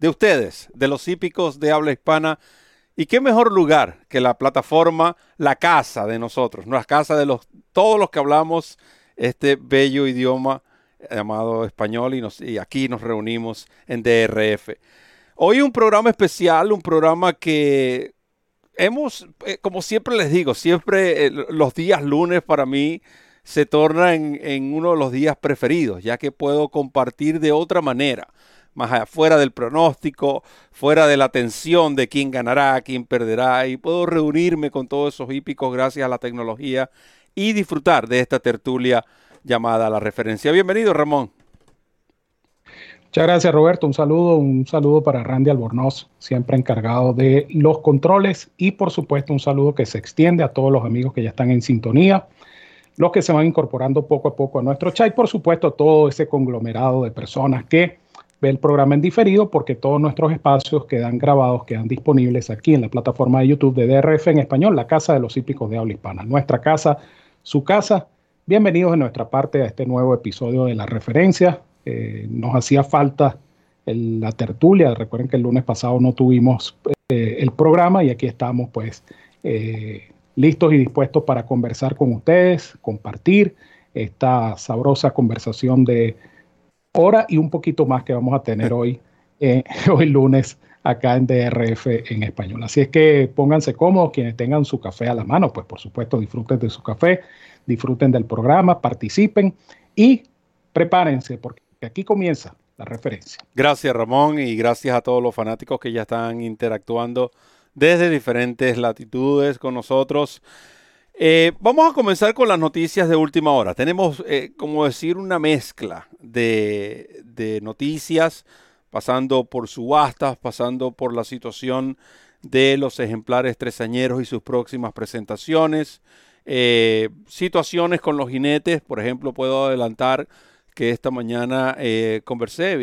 de ustedes, de los hípicos de habla hispana. Y qué mejor lugar que la plataforma, la casa de nosotros, nuestra casa de los, todos los que hablamos este bello idioma llamado español y, nos, aquí nos reunimos en DRF. Hoy un programa especial, un programa que hemos, eh, como siempre les digo, siempre eh, los días lunes para mí se tornan en uno de los días preferidos, ya que puedo compartir de otra manera más fuera del pronóstico, fuera de la tensión de quién ganará, quién perderá, y puedo reunirme con todos esos hípicos gracias a la tecnología y disfrutar de esta tertulia llamada La Referencia. Bienvenido, Ramón. Muchas gracias, Roberto. Un saludo, un saludo para Randy Albornoz, siempre encargado de los controles y, por supuesto, un saludo que se extiende a todos los amigos que ya están en sintonía, los que se van incorporando poco a poco a nuestro chat y, por supuesto, todo ese conglomerado de personas que ve el programa en diferido porque todos nuestros espacios quedan grabados, quedan disponibles aquí en la plataforma de YouTube de DRF en español, la Casa de los Hípicos de Habla Hispana. Nuestra casa, su casa. Bienvenidos en nuestra parte a este nuevo episodio de La Referencia. Eh, nos hacía falta la tertulia. Recuerden que el lunes pasado no tuvimos eh, el programa y aquí estamos pues eh, listos y dispuestos para conversar con ustedes, compartir esta sabrosa conversación de hora y un poquito más que vamos a tener hoy, eh, hoy lunes acá en DRF en español. Así es que pónganse cómodos, quienes tengan su café a la mano, pues por supuesto disfruten de su café, disfruten del programa, participen y prepárense porque aquí comienza la referencia. Gracias Ramón y gracias a todos los fanáticos que ya están interactuando desde diferentes latitudes con nosotros. Eh, vamos a comenzar con las noticias de última hora. Tenemos, eh, como decir, una mezcla de, noticias, pasando por subastas, pasando por la situación de los ejemplares tresañeros y sus próximas presentaciones, eh, situaciones con los jinetes, por ejemplo, puedo adelantar que esta mañana conversé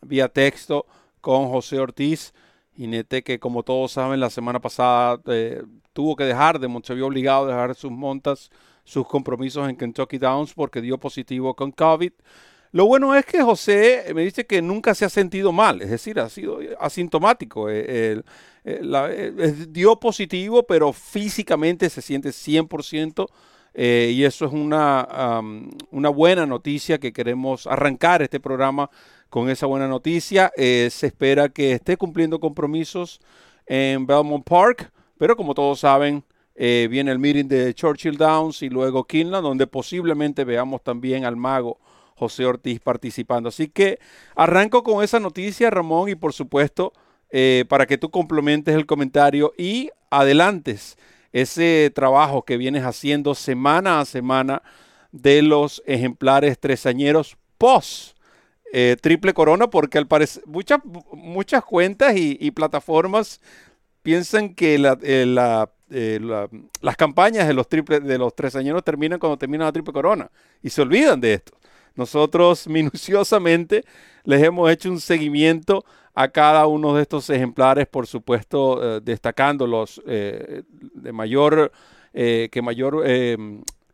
vía texto con José Ortiz, jinete que como todos saben la semana pasada tuvo que dejar de se vio obligado a dejar sus montas, sus compromisos en Kentucky Downs porque dio positivo con COVID. Lo bueno es que José me dice que nunca se ha sentido mal, es decir, ha sido asintomático. Eh, eh, dio positivo, pero físicamente se siente 100%. y eso es una, una buena noticia que queremos arrancar este programa con esa buena noticia. Eh, se espera que esté cumpliendo compromisos en Belmont Park, pero como todos saben, eh, viene el meeting de Churchill Downs y luego Kinland, donde posiblemente veamos también al mago José Ortiz participando. Así que arranco con esa noticia, Ramón, y por supuesto, eh, para que tú complementes el comentario y adelantes ese trabajo que vienes haciendo semana a semana de los ejemplares tresañeros post eh, triple corona porque al parecer muchas, muchas cuentas y, plataformas piensan que eh, eh, las campañas de los, triple, de los tres años terminan cuando termina la triple corona y se olvidan de esto. Nosotros minuciosamente les hemos hecho un seguimiento a cada uno de estos ejemplares, por supuesto, destacando los de mayor, que mayor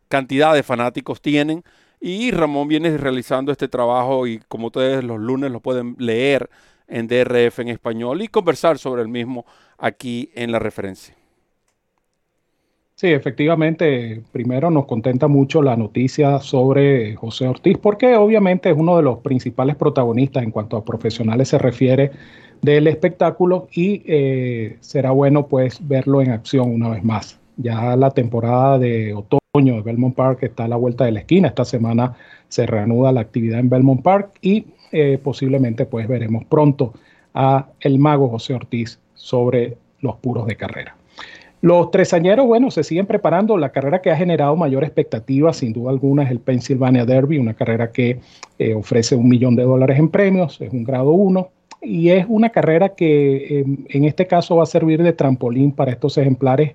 cantidad de fanáticos tienen y Ramón viene realizando este trabajo y como ustedes los lunes lo pueden leer en DRF en español y conversar sobre el mismo aquí en la referencia. Sí, efectivamente, primero nos contenta mucho la noticia sobre José Ortiz, porque obviamente es uno de los principales protagonistas en cuanto a profesionales se refiere del espectáculo y eh, será bueno pues verlo en acción una vez más. Ya la temporada de otoño de Belmont Park está a la vuelta de la esquina. Esta semana se reanuda la actividad en Belmont Park y eh, posiblemente pues veremos pronto a el mago José Ortiz sobre los puros de carrera. Los tresañeros, bueno, se siguen preparando. La carrera que ha generado mayor expectativa, sin duda alguna, es el Pennsylvania Derby, una carrera que eh, ofrece un millón de dólares en premios, es un grado 1. y es una carrera que em, en este caso va a servir de trampolín para estos ejemplares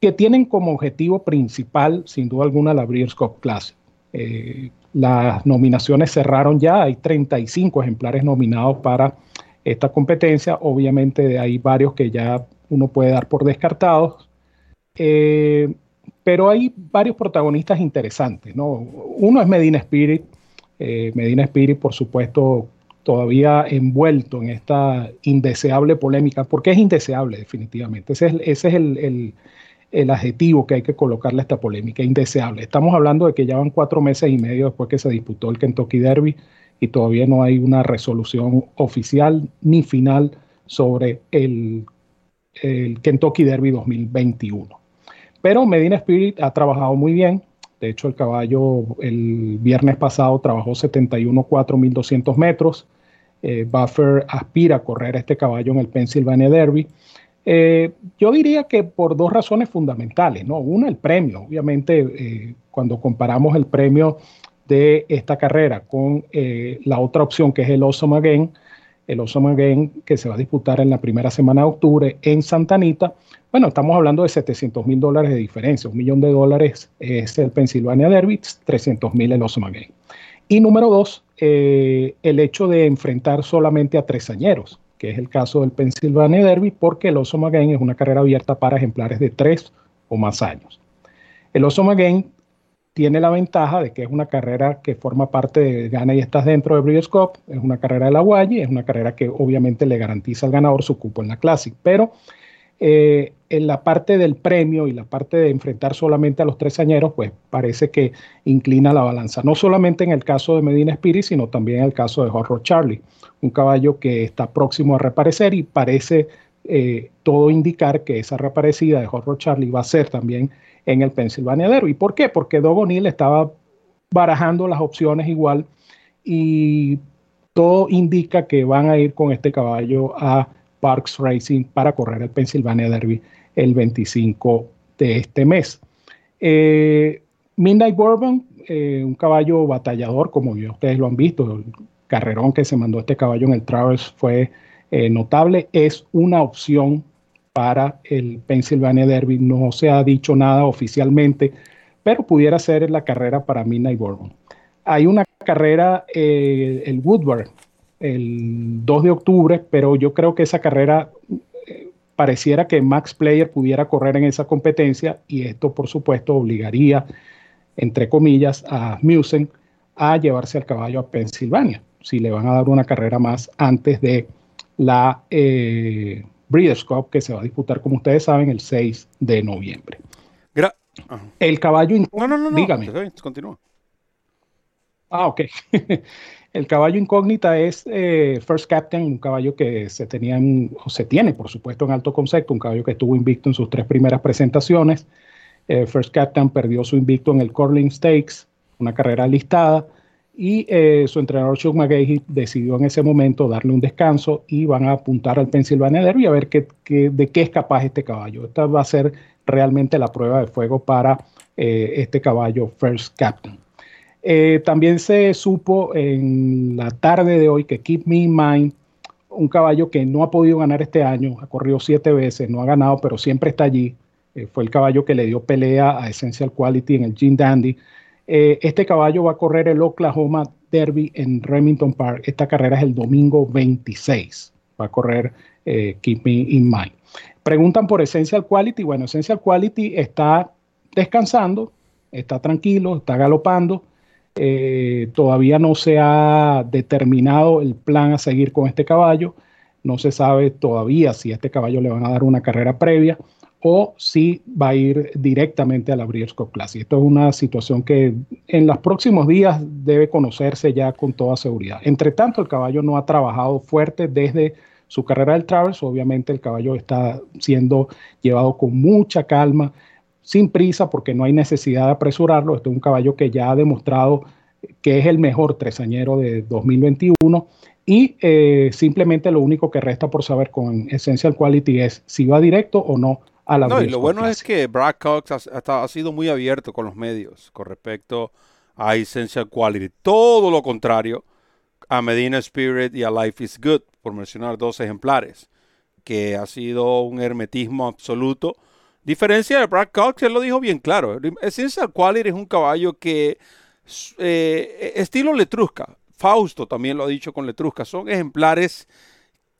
que tienen como objetivo principal, sin duda alguna, la Breeders' Cup Classic. Eh, las nominaciones cerraron ya, hay 35 ejemplares nominados para esta competencia. Obviamente hay varios que ya uno puede dar por descartados. Eh, pero hay varios protagonistas interesantes. ¿no? Uno es Medina Spirit. Eh, Medina Spirit, por supuesto, todavía envuelto en esta indeseable polémica, porque es indeseable definitivamente. Ese es, el, el, adjetivo que hay que colocarle a esta polémica, indeseable. Estamos hablando de que ya van cuatro meses y medio después que se disputó el Kentucky Derby y todavía no hay una resolución oficial ni final sobre el, el Kentucky Derby 2021. Pero Medina Spirit ha trabajado muy bien. De hecho, el caballo el viernes pasado trabajó 71 4.200 metros. Eh, Buffer aspira a correr este caballo en el Pennsylvania Derby. Eh, yo diría que por dos razones fundamentales, ¿no? Una, el premio. Obviamente, eh, cuando comparamos el premio de esta carrera con la otra opción que es el Awesome Again, el Awesome Again que se va a disputar en la primera semana de octubre en Santa Anita, bueno, estamos hablando de 700 mil dólares de diferencia. Un millón de dólares es el Pennsylvania Derby, 300 mil el Osama Game. Y número dos, eh, el hecho de enfrentar solamente a tresañeros, que es el caso del Pennsylvania Derby, porque el Osama Game es una carrera abierta para ejemplares de tres o más años. El Osama Game tiene la ventaja de que es una carrera que forma parte de Gana y estás dentro de Breeders' Cup, es una carrera de la Guayi, es una carrera que obviamente le garantiza al ganador su cupo en la Classic, pero eh, en la parte del premio y la parte de enfrentar solamente a los tres añeros, pues parece que inclina la balanza. No solamente en el caso de Medina Spirit, sino también en el caso de Horror Charlie, un caballo que está próximo a reaparecer y parece eh, todo indicar que esa reaparecida de Horror Charlie va a ser también en el Pennsylvania Derby. ¿Por qué? Porque Doug O'Neill estaba barajando las opciones igual y todo indica que van a ir con este caballo a Parks Racing para correr el Pennsylvania Derby el 25 de este mes. Eh, Midnight Bourbon, eh, un caballo batallador, como ya ustedes lo han visto, el carrerón que se mandó este caballo en el Travers fue eh, notable, es una opción para el Pennsylvania Derby. No se ha dicho nada oficialmente, pero pudiera ser la carrera para Midnight Bourbon. Hay una carrera, el Woodward, el 2 de octubre, pero yo creo que esa carrera eh, pareciera que Max Player pudiera correr en esa competencia y esto por supuesto obligaría, entre comillas, a Musen a llevarse al caballo a Pensilvania, si le van a dar una carrera más antes de la eh, Breeders' Cup que se va a disputar, como ustedes saben, el 6 de noviembre. el caballo... No, no, no, dígame. Continúa. Ah, ok. El caballo incógnita es eh, First Captain, un caballo que se tenía o se tiene, por supuesto, en alto concepto, un caballo que estuvo invicto en sus tres primeras presentaciones. Eh, First Captain perdió su invicto en el Corling Stakes, una carrera listada, y eh, su entrenador Chuck McGahey decidió en ese momento darle un descanso y van a apuntar al Pennsylvania Derby a ver qué, de qué es capaz este caballo. Esta va a ser realmente la prueba de fuego para este caballo First Captain. Eh, también se supo en la tarde de hoy que Keep Me in Mind, un caballo que no ha podido ganar este año, ha corrido siete veces, no ha ganado, pero siempre está allí. Eh, fue el caballo que le dio pelea a Essential Quality en el Gene Dandy. Eh, este caballo va a correr el Oklahoma Derby en Remington Park. Esta carrera es el domingo 26. Va a correr Keep Me in Mind. Preguntan por Essential Quality. Bueno, Essential Quality está descansando, está tranquilo, está galopando. Eh, todavía no se ha determinado el plan a seguir con este caballo. No se sabe todavía si a este caballo le van a dar una carrera previa o si va a ir directamente a la Breeders' Cup Classic. Esto es una situación que en los próximos días debe conocerse ya con toda seguridad. Entre tanto, el caballo no ha trabajado fuerte desde su carrera del Travers. Obviamente el caballo está siendo llevado con mucha calma sin prisa porque no hay necesidad de apresurarlo. Este es un caballo que ya ha demostrado que es el mejor tresañero de 2021 y eh, simplemente lo único que resta por saber con Essential Quality es si va directo o no a la No, y lo bueno es que Brad Cox ha, sido muy abierto con los medios con respecto a Essential Quality. Todo lo contrario a Medina Spirit y a Life is Good, por mencionar dos ejemplares, que ha sido un hermetismo absoluto. Diferencia de Brad Cox, él lo dijo bien claro. Essential Quality es un caballo que, eh, estilo Letrusca, Fausto también lo ha dicho con Letrusca, son ejemplares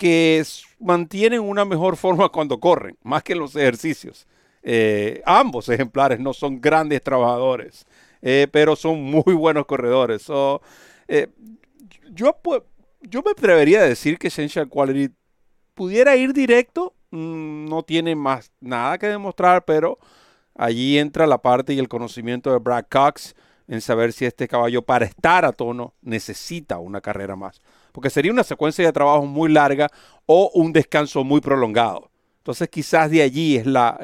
que mantienen una mejor forma cuando corren, más que los ejercicios. Eh, ambos ejemplares no son grandes trabajadores, eh, pero son muy buenos corredores. Eh, yo, yo me atrevería a decir que Essential Quality pudiera ir directo. Mm, no tiene más nada que demostrar, pero allí entra la parte y el conocimiento de Brad Cox en saber si este caballo para estar a tono necesita una carrera más. Porque sería una secuencia de trabajo muy larga o un descanso muy prolongado. Entonces quizás de allí es la,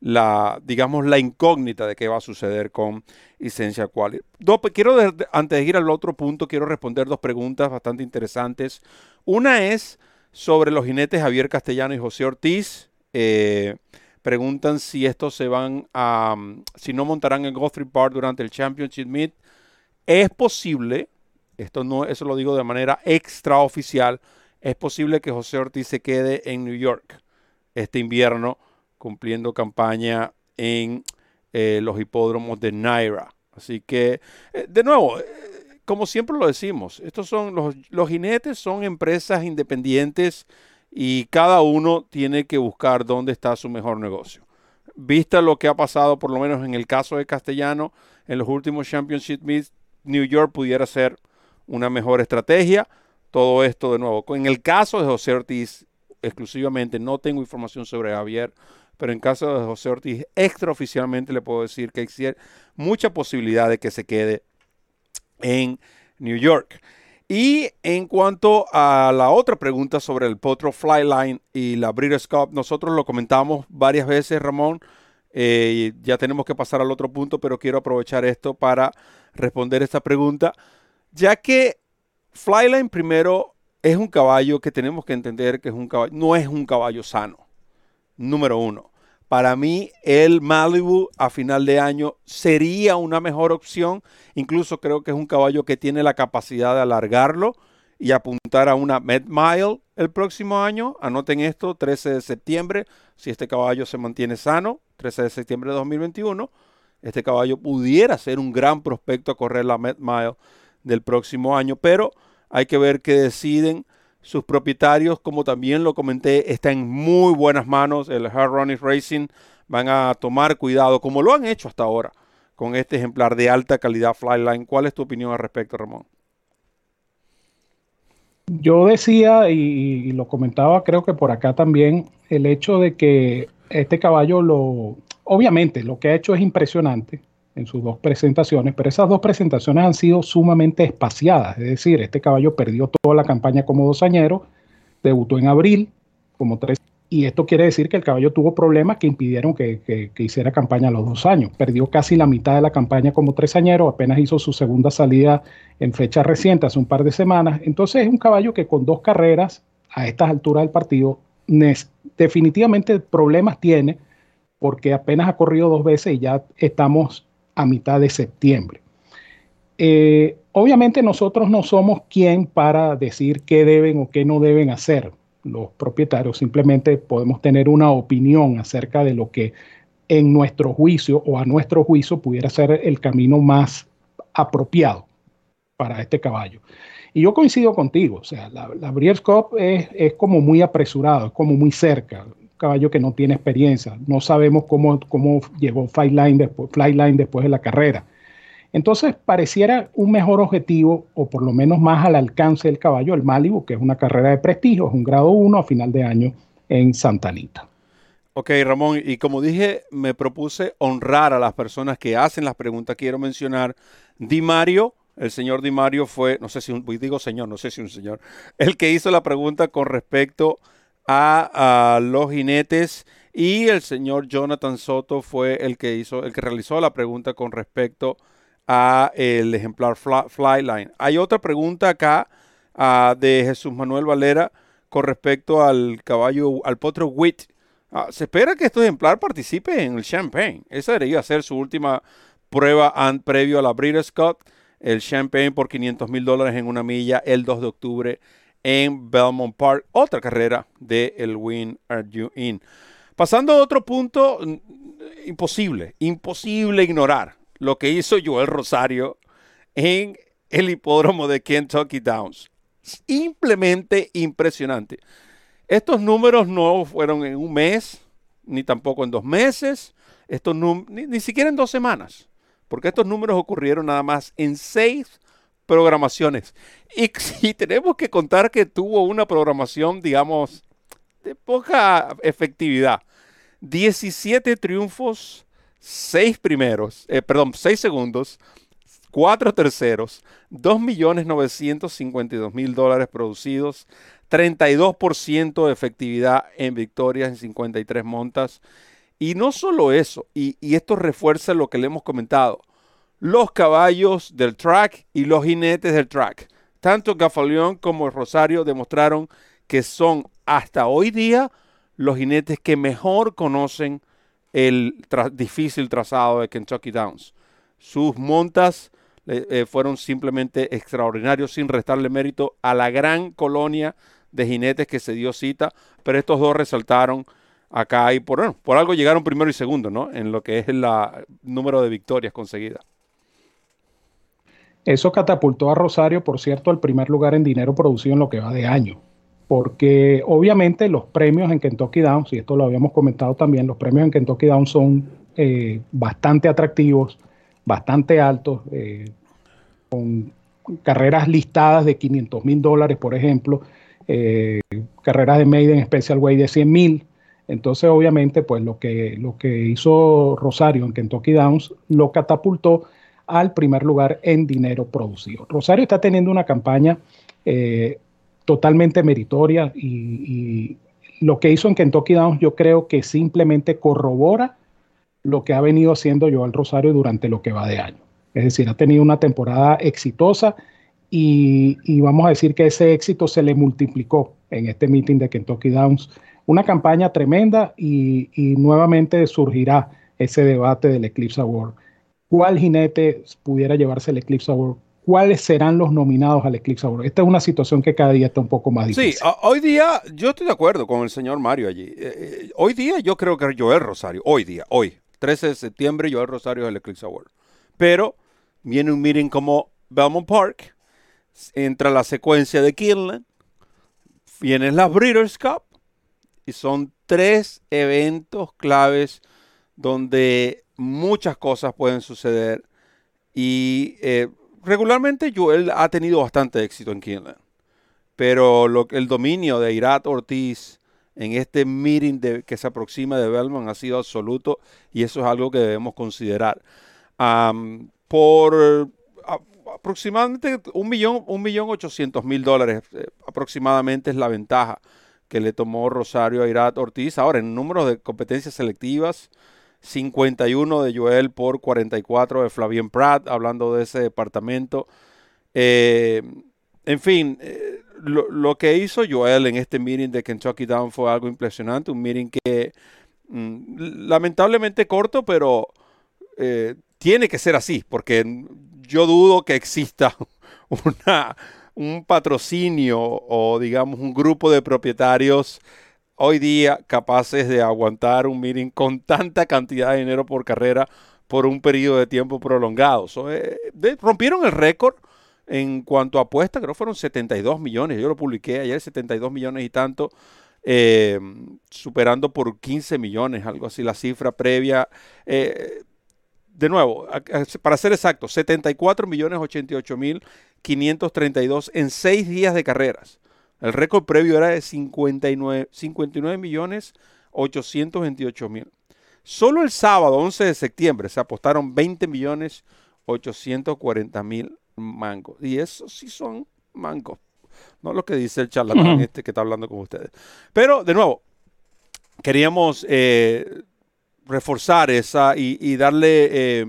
la digamos, la incógnita de qué va a suceder con Essential Quality. quiero, antes de ir al otro punto, quiero responder dos preguntas bastante interesantes. Una es sobre los jinetes Javier Castellano y José Ortiz. Eh, preguntan si estos se van a, si no montarán en Guthrie Park durante el Championship Meet. Es posible, esto no, eso lo digo de manera extraoficial, es posible que José Ortiz se quede en New York este invierno cumpliendo campaña en eh, los hipódromos de Naira. Así que, eh, de nuevo, eh, como siempre lo decimos, estos son los, los jinetes son empresas independientes y cada uno tiene que buscar dónde está su mejor negocio. Vista lo que ha pasado, por lo menos en el caso de Castellano, en los últimos Championship Meets, New York pudiera ser una mejor estrategia. Todo esto de nuevo. En el caso de José Ortiz, exclusivamente, no tengo información sobre Javier, pero en caso de José Ortiz, extraoficialmente le puedo decir que hay mucha posibilidad de que se quede en New York. Y en cuanto a la otra pregunta sobre el Potro Flyline y la Breeders' Cup, nosotros lo comentamos varias veces, Ramón. Eh, ya tenemos que pasar al otro punto, pero quiero aprovechar esto para responder esta pregunta, ya que Flyline primero es un caballo que tenemos que entender que es un caballo, no es un caballo sano, número uno. Para mí, el Malibu a final de año sería una mejor opción. Incluso creo que es un caballo que tiene la capacidad de alargarlo y apuntar a una Med Mile el próximo año. Anoten esto, 13 de septiembre, si este caballo se mantiene sano, 13 de septiembre de 2021, este caballo pudiera ser un gran prospecto a correr la Med Mile del próximo año, pero hay que ver qué deciden sus propietarios, como también lo comenté, está en muy buenas manos. El Hard Running Racing van a tomar cuidado, como lo han hecho hasta ahora, con este ejemplar de alta calidad Flyline. ¿Cuál es tu opinión al respecto, Ramón? Yo decía, y, lo comentaba creo que por acá también, el hecho de que este caballo lo, obviamente lo que ha hecho es impresionante, en sus dos presentaciones, pero esas dos presentaciones han sido sumamente espaciadas, es decir, este caballo perdió toda la campaña como dosañero, debutó en abril como tres, y esto quiere decir que el caballo tuvo problemas que impidieron que, hiciera campaña a los dos años, perdió casi la mitad de la campaña como tresañero, apenas hizo su segunda salida en fecha reciente, hace un par de semanas, entonces es un caballo que con dos carreras a estas alturas del partido definitivamente problemas tiene, porque apenas ha corrido dos veces y ya estamos a mitad de septiembre. Eh, obviamente nosotros no somos quien para decir qué deben o qué no deben hacer los propietarios, simplemente podemos tener una opinión acerca de lo que en nuestro juicio o a nuestro juicio pudiera ser el camino más apropiado para este caballo. Y yo coincido contigo, o sea, la, la Breeders' Cup es, es, como muy apresurado, es como muy cerca caballo que no tiene experiencia. No sabemos cómo, cómo llegó Flyline después, después de la carrera. Entonces pareciera un mejor objetivo, o por lo menos más al alcance del caballo, el Malibu, que es una carrera de prestigio, es un grado 1 a final de año en Santa Anita. Ok, Ramón, y como dije, me propuse honrar a las personas que hacen las preguntas. Quiero mencionar Di Mario, el señor Di Mario fue, no sé si un, digo señor, no sé si un señor, el que hizo la pregunta con respecto a, los jinetes y el señor Jonathan Soto fue el que hizo, el que realizó la pregunta con respecto a el ejemplar Flyline. Hay otra pregunta acá ah, de Jesús Manuel Valera con respecto al caballo, al potro Wit. Ah, se espera que este ejemplar participe en el Champagne. Esa debería ser su última prueba previo a la Breeders' Cup. el Champagne por 500 mil dólares en una milla el 2 de octubre en Belmont Park, otra carrera de el Win Are You In. Pasando a otro punto, imposible, imposible ignorar lo que hizo Joel Rosario en el hipódromo de Kentucky Downs. Simplemente impresionante. Estos números no fueron en un mes, ni tampoco en dos meses, estos ni, ni siquiera en dos semanas, porque estos números ocurrieron nada más en seis programaciones. Y si tenemos que contar que tuvo una programación, digamos, de poca efectividad, 17 triunfos, 6 primeros, eh, perdón, 6 segundos, 4 terceros, 2.952.000 dólares producidos, 32% de efectividad en victorias en 53 montas. Y no solo eso, y, y esto refuerza lo que le hemos comentado, los caballos del track y los jinetes del track. Tanto Gafaleón como Rosario demostraron que son hasta hoy día los jinetes que mejor conocen el difícil trazado de Kentucky Downs. Sus montas eh, eh, fueron simplemente extraordinarios sin restarle mérito a la gran colonia de jinetes que se dio cita, pero estos dos resaltaron acá y por, por algo llegaron primero y segundo, ¿no? En lo que es el número de victorias conseguidas. Eso catapultó a Rosario, por cierto, al primer lugar en dinero producido en lo que va de año. Porque obviamente los premios en Kentucky Downs, y esto lo habíamos comentado también, los premios en Kentucky Downs son eh, bastante atractivos, bastante altos, eh, con carreras listadas de 500 mil dólares, por ejemplo, eh, carreras de Maiden Special Way de 100 mil. Entonces, obviamente, pues lo que, lo que hizo Rosario en Kentucky Downs lo catapultó al primer lugar en dinero producido. Rosario está teniendo una campaña eh, totalmente meritoria y, lo que hizo en Kentucky Downs yo creo que simplemente corrobora lo que ha venido haciendo Joel Rosario durante lo que va de año. Es decir, ha tenido una temporada exitosa y, vamos a decir que ese éxito se le multiplicó en este meeting de Kentucky Downs. Una campaña tremenda y, y nuevamente surgirá ese debate del Eclipse Award cuál jinete pudiera llevarse el Eclipse Award, cuáles serán los nominados al Eclipse Award. Esta es una situación que cada día está un poco más difícil. Sí, hoy día yo estoy de acuerdo con el señor Mario allí. Eh, eh, hoy día yo creo que Joel Rosario, hoy día, hoy, 13 de septiembre, Joel Rosario es el Eclipse Award. Pero viene un meeting como Belmont Park, entra la secuencia de Kinland, vienen las Breeders' Cup y son tres eventos claves donde muchas cosas pueden suceder y eh, regularmente Joel ha tenido bastante éxito en Keeneland, pero lo, el dominio de Irat Ortiz en este meeting de, que se aproxima de Belmont ha sido absoluto y eso es algo que debemos considerar. por aproximadamente un millón, un millón ochocientos mil dólares eh, aproximadamente es la ventaja que le tomó Rosario a Irat Ortiz. Ahora, en números de competencias selectivas, 51 de Joel por 44 de Flavien Pratt, hablando de ese departamento. Eh, en fin, eh, lo, que hizo Joel en este meeting de Kentucky Down fue algo impresionante, un meeting que mm, lamentablemente corto, pero eh, tiene que ser así, porque yo dudo que exista un patrocinio o digamos un grupo de propietarios hoy día capaces de aguantar un meeting con tanta cantidad de dinero por carrera por un periodo de tiempo prolongado. Eh, rompieron el récord en cuanto a apuestas, creo que fueron 72 millones. Yo lo publiqué ayer, 72 millones y tanto, eh, superando por 15 millones, algo así, la cifra previa. Eh, de nuevo, para ser exacto, 74 millones 88 mil 532 en seis días de carreras. El récord previo era de 59, 59 millones 828 mil. Solo el sábado 11 de septiembre se apostaron 20 millones 840 mil mangos. Y eso sí son mangos. No lo que dice el charlatán este que está hablando con ustedes. Pero, de nuevo, queríamos eh, reforzar esa y, darle eh,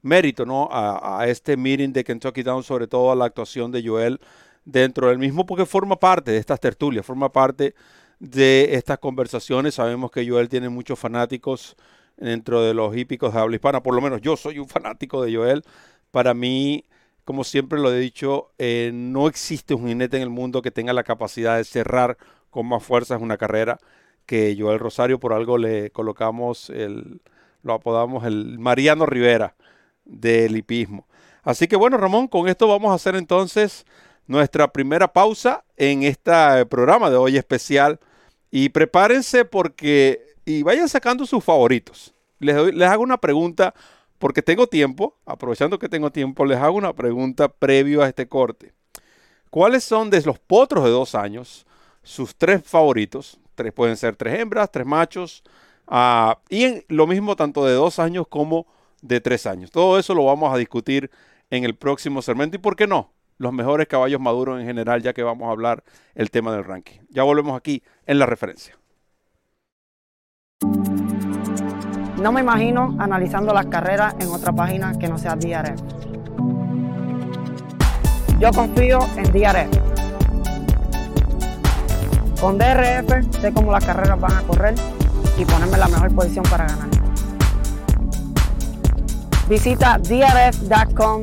mérito ¿no? a, a, este meeting de Kentucky Down, sobre todo a la actuación de Joel dentro del mismo porque forma parte de estas tertulias, forma parte de estas conversaciones. Sabemos que Joel tiene muchos fanáticos dentro de los hípicos de habla hispana, por lo menos yo soy un fanático de Joel. Para mí, como siempre lo he dicho, eh, no existe un jinete en el mundo que tenga la capacidad de cerrar con más fuerza una carrera que Joel Rosario. Por algo le colocamos el, lo apodamos el Mariano Rivera del hipismo. Así que bueno, Ramón, con esto vamos a hacer entonces nuestra primera pausa en este programa de hoy especial. Y prepárense porque, y vayan sacando sus favoritos. Les, les hago una pregunta porque tengo tiempo, aprovechando que tengo tiempo, les hago una pregunta previo a este corte. ¿Cuáles son de los potros de dos años sus tres favoritos? Tres pueden ser tres hembras, tres machos, uh, y en, lo mismo tanto de dos años como de tres años. Todo eso lo vamos a discutir en el próximo segmento y, ¿por qué no? Los mejores caballos maduros en general, ya que vamos a hablar el tema del ranking. Ya volvemos aquí en la referencia. No me imagino analizando las carreras en otra página que no sea DRF. Yo confío en DRF. Con DRF sé cómo las carreras van a correr y ponerme en la mejor posición para ganar. Visita drf.com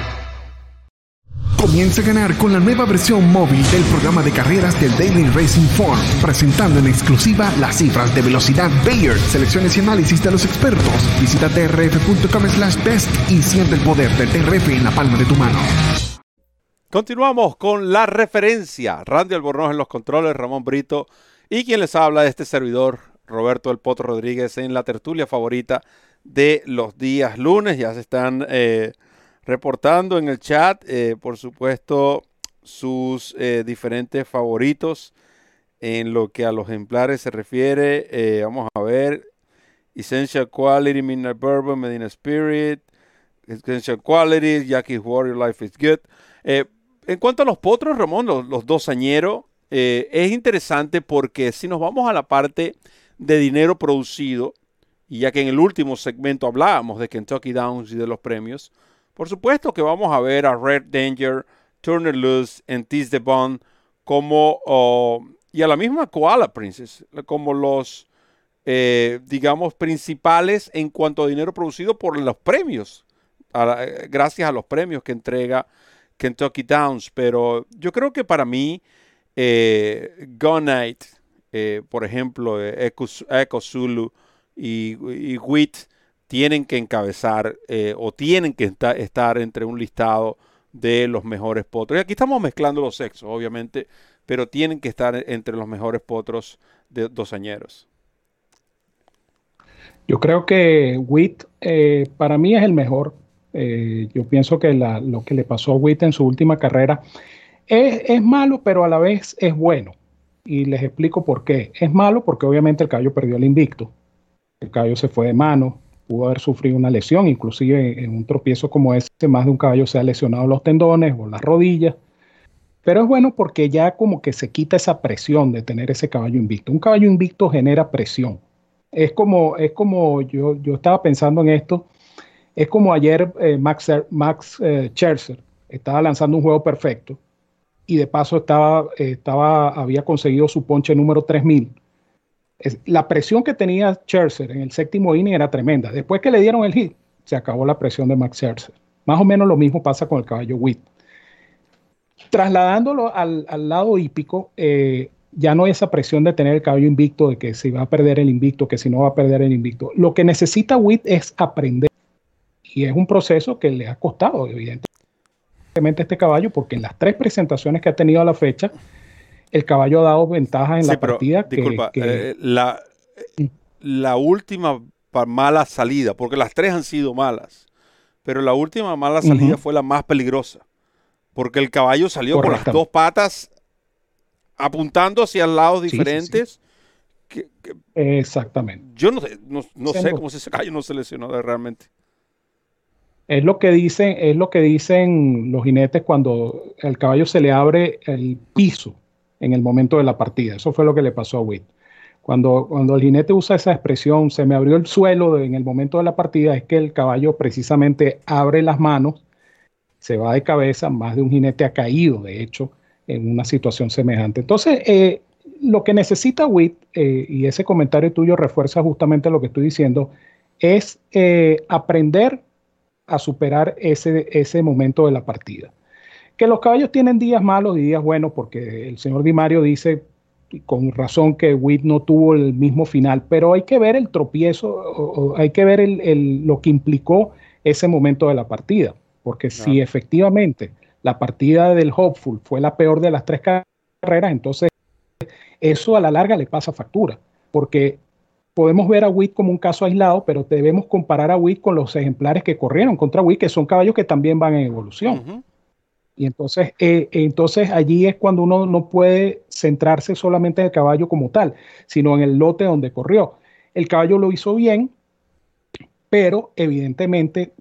Comienza a ganar con la nueva versión móvil del programa de carreras del Daily Racing Form, presentando en exclusiva las cifras de velocidad Bayer, selecciones y análisis de los expertos. Visita trf.com slash best y siente el poder del TRF en la palma de tu mano. Continuamos con la referencia. Randy Albornoz en los controles, Ramón Brito y quien les habla de este servidor, Roberto El Potro Rodríguez, en la tertulia favorita de los días lunes. Ya se están eh, reportando en el chat, eh, por supuesto, sus eh, diferentes favoritos en lo que a los ejemplares se refiere. vamos a ver. Essential Quality, Midnight Bourbon, Medina Spirit, Essential Quality, Jackie's Warrior, Life is Good en cuanto a los potros, Ramón, los, dos dosañeros, eh, es interesante porque si nos vamos a la parte de dinero producido, y ya que en el último segmento hablábamos de Kentucky Downs y de los premios, por supuesto que vamos a ver a Red Danger, Turner Luz, Tease the Bond, como, y a la misma Koala Princess, como los, eh, digamos, principales en cuanto a dinero producido por los premios, gracias a los premios que entrega Kentucky Downs, pero yo creo que para mí, eh, Night, eh, por ejemplo, eh, Echo, Zulu y, y, tienen que encabezar eh, o tienen que estar entre un listado de los mejores potros. Y aquí estamos mezclando los sexos, obviamente, pero tienen que estar entre los mejores potros de dosañeros. Yo creo que WIT para mí es el mejor eh, yo pienso que lo que le pasó a Witt en su última carrera es, malo, pero a la vez es bueno. Y les explico por qué. Es malo porque obviamente el caballo perdió el invicto. El caballo se fue de mano, pudo haber sufrido una lesión, inclusive en un tropiezo como este, más de un caballo se ha lesionado los tendones o las rodillas. Pero es bueno porque ya como que se quita esa presión de tener ese caballo invicto. Un caballo invicto genera presión. Es como, es como yo, yo estaba pensando en esto es como ayer eh, Max, Max eh, estaba lanzando un juego perfecto y de paso estaba, estaba, había conseguido su ponche número 3000. La presión que tenía Scherzer en el séptimo inning era tremenda. Después que le dieron el hit, se acabó la presión de Max Scherzer. Más o menos lo mismo pasa con el caballo Witt. Trasladándolo al, lado hípico, eh, ya no hay esa presión de tener el caballo invicto, de que si va a perder el invicto, que si no va a perder el invicto. Lo que necesita Witt es aprender y es un proceso que le ha costado, evidentemente, este caballo, porque en las tres presentaciones que ha tenido a la fecha, el caballo ha dado ventajas en la partida. Disculpa, eh, la, la última mala salida, porque las tres han sido malas, pero la última mala salida fue la más peligrosa, porque el caballo salió con las dos patas apuntando hacia lados diferentes. Exactamente. Yo no, no, sé cómo ese caballo no se lesionó realmente. Es lo que dicen, es lo que dicen los jinetes cuando el caballo se le abre el piso en el momento de la partida. Eso fue lo que le pasó a Witt. Cuando, cuando el jinete usa esa expresión, se me abrió el suelo en el momento de la partida, es que el caballo precisamente abre las manos, se va de cabeza, más de un jinete ha caído, de hecho, en una situación semejante. Entonces, eh, lo que necesita WIT, eh, y ese comentario tuyo refuerza justamente lo que estoy diciendo, es eh, aprender a superar ese, ese momento de la partida. Que los caballos tienen días malos y días buenos, porque el señor Di Mario dice con razón que Witt no tuvo el mismo final, pero hay que ver el tropiezo, hay que ver lo que implicó ese momento de la partida, porque si efectivamente la partida del Hopeful fue la peor de las tres carreras, entonces eso a la larga le pasa factura, porque podemos ver a Witt como un caso aislado, pero debemos comparar a Witt con los ejemplares que corrieron contra Witt, que son caballos que también van en evolución. Y entonces, eh, entonces allí es cuando uno no puede centrarse solamente en el caballo como tal, sino en el lote donde corrió. El caballo lo hizo bien, pero evidentemente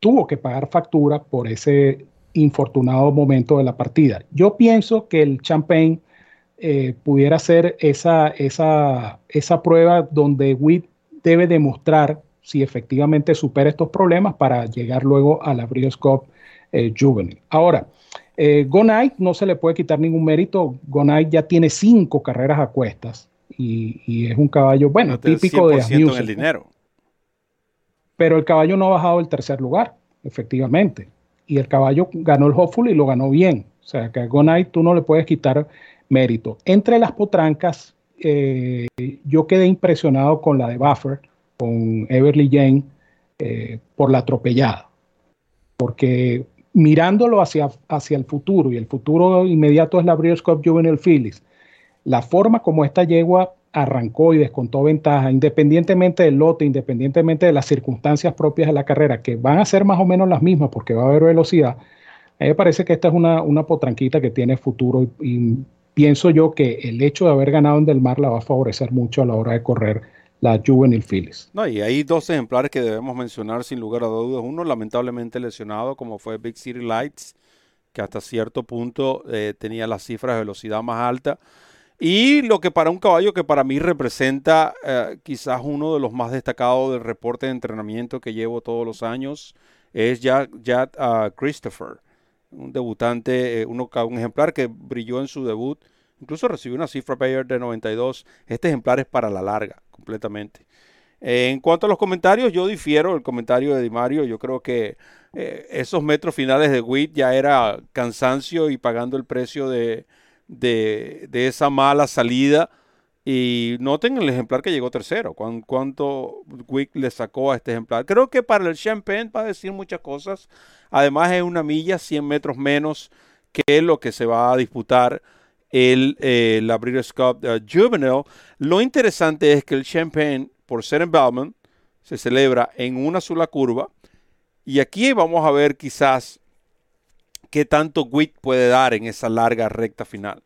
tuvo que pagar factura por ese infortunado momento de la partida. Yo pienso que el Champagne eh, pudiera ser esa, esa, esa prueba donde Witt debe demostrar si efectivamente supera estos problemas para llegar luego a la Breeders' eh, Juvenil. Ahora, eh, Gonite no se le puede quitar ningún mérito. Gonite ya tiene cinco carreras a cuestas y, es un caballo, bueno, típico de en el dinero. Pero el caballo no ha bajado el tercer lugar, efectivamente. Y el caballo ganó el Hopeful y lo ganó bien. O sea, que a Gonite tú no le puedes quitar mérito. Entre las potrancas, eh, yo quedé impresionado con la de Buffer, con Everly Jane, eh, por la atropellada. Porque mirándolo hacia, hacia el futuro, y el futuro inmediato es la Breeders' Cup Juvenile Phillies, la forma como esta yegua arrancó y descontó ventaja, independientemente del lote, independientemente de las circunstancias propias de la carrera, que van a ser más o menos las mismas porque va a haber velocidad, a mí me parece que esta es una, una potranquita que tiene futuro y pienso yo que el hecho de haber ganado en Del Mar la va a favorecer mucho a la hora de correr la Juvenile Phillies. No, y hay dos ejemplares que debemos mencionar sin lugar a dudas. Uno lamentablemente lesionado, como fue Big City Lights, que hasta cierto punto eh, tenía las cifras de velocidad más alta. Y lo que para un caballo que para mí representa eh, quizás uno de los más destacados del reporte de entrenamiento que llevo todos los años, es ya, ya ah, Christopher un debutante, eh, un ejemplar que brilló en su debut, incluso recibió una cifra Bayer de 92. Este ejemplar es para la larga, completamente. En cuanto a los comentarios, yo difiero el comentario de Di Mario. Yo creo que eh, esos metros finales de Witt ya era cansancio y pagando el precio de, de esa mala salida y noten el ejemplar que llegó tercero, cuánto Wick le sacó a este ejemplar. Creo que para el Champagne va a decir muchas cosas. Además es una milla, 100 metros menos que lo que se va a disputar el, eh, la Breeders' Cup Juvenile. Lo interesante es que el Champagne, por ser en Belmont, se celebra en una sola curva. Y aquí vamos a ver quizás qué tanto Wick puede dar en esa larga recta final.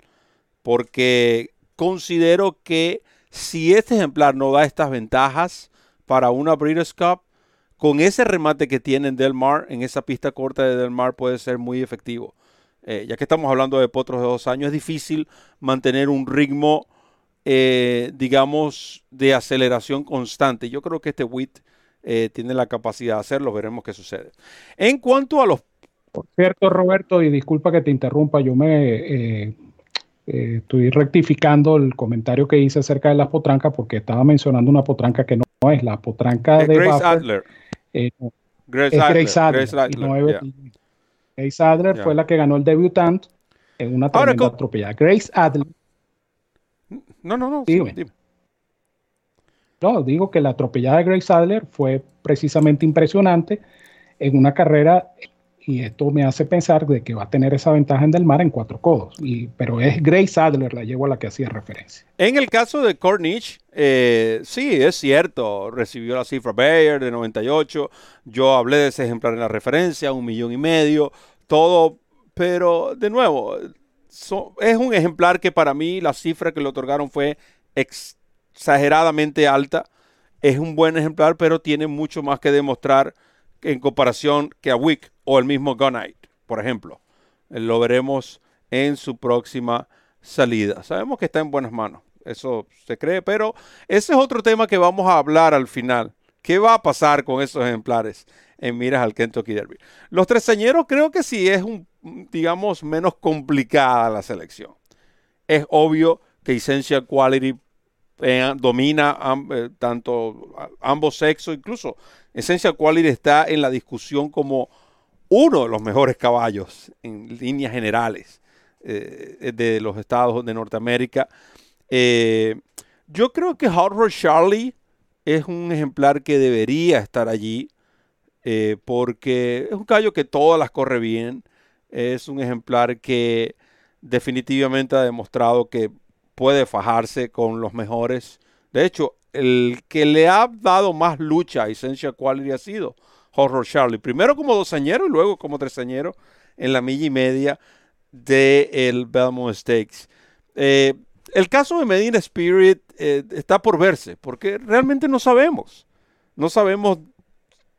Porque considero que si este ejemplar no da estas ventajas para una Breeders' Cup, con ese remate que tiene en Del Mar, en esa pista corta de Del Mar, puede ser muy efectivo. Eh, ya que estamos hablando de potros de dos años, es difícil mantener un ritmo, eh, digamos, de aceleración constante. Yo creo que este WIT eh, tiene la capacidad de hacerlo, veremos qué sucede. En cuanto a los... Por cierto, Roberto, y disculpa que te interrumpa, yo me estoy rectificando el comentario que hice acerca de las potrancas porque estaba mencionando una potranca que no, es la potranca de Grace Adler. Grace, Adler, Grace Adler. Fue la que ganó el debutante en una tremenda atropellada. Grace Adler. No, no, no. No, digo que la atropellada de Grace Adler fue precisamente impresionante en una carrera y esto me hace pensar de que va a tener esa ventaja en Del Mar en cuatro codos. Y, pero es Grace Adler la llevo a la que hacía referencia. En el caso de Cornish, eh, sí, es cierto, recibió la cifra Bayer de 98. Yo hablé de ese ejemplar en la referencia, un millón y medio, todo, pero de nuevo, es un ejemplar que para mí la cifra que le otorgaron fue exageradamente alta. Es un buen ejemplar, pero tiene mucho más que demostrar en comparación que a Wick o el mismo Gunite, por ejemplo. Lo veremos en su próxima salida. Sabemos que está en buenas manos. eso se cree, pero ese es otro tema que vamos a hablar al final. ¿Qué va a pasar con esos ejemplares en miras al Kentucky Derby? Los tresañeros creo que sí es un, digamos, menos complicada la selección. Es obvio que Essential Quality eh, domina eh, tanto ambos sexos, incluso Essential Quality está en la discusión como uno de los mejores caballos en líneas generales eh, de los estados de Norteamérica. yo creo que Hard Charlie es un ejemplar que debería estar allí porque es un caballo que todas las corre bien. Es un ejemplar que definitivamente ha demostrado que puede fajarse con los mejores. De hecho, el que le ha dado más lucha a Essential Quality ha sido Horror Charlie. Primero como dosañero y luego como tresañero en la milla y media del el Belmont Stakes. Eh, el caso de Medina Spirit eh, está por verse, porque realmente no sabemos. No sabemos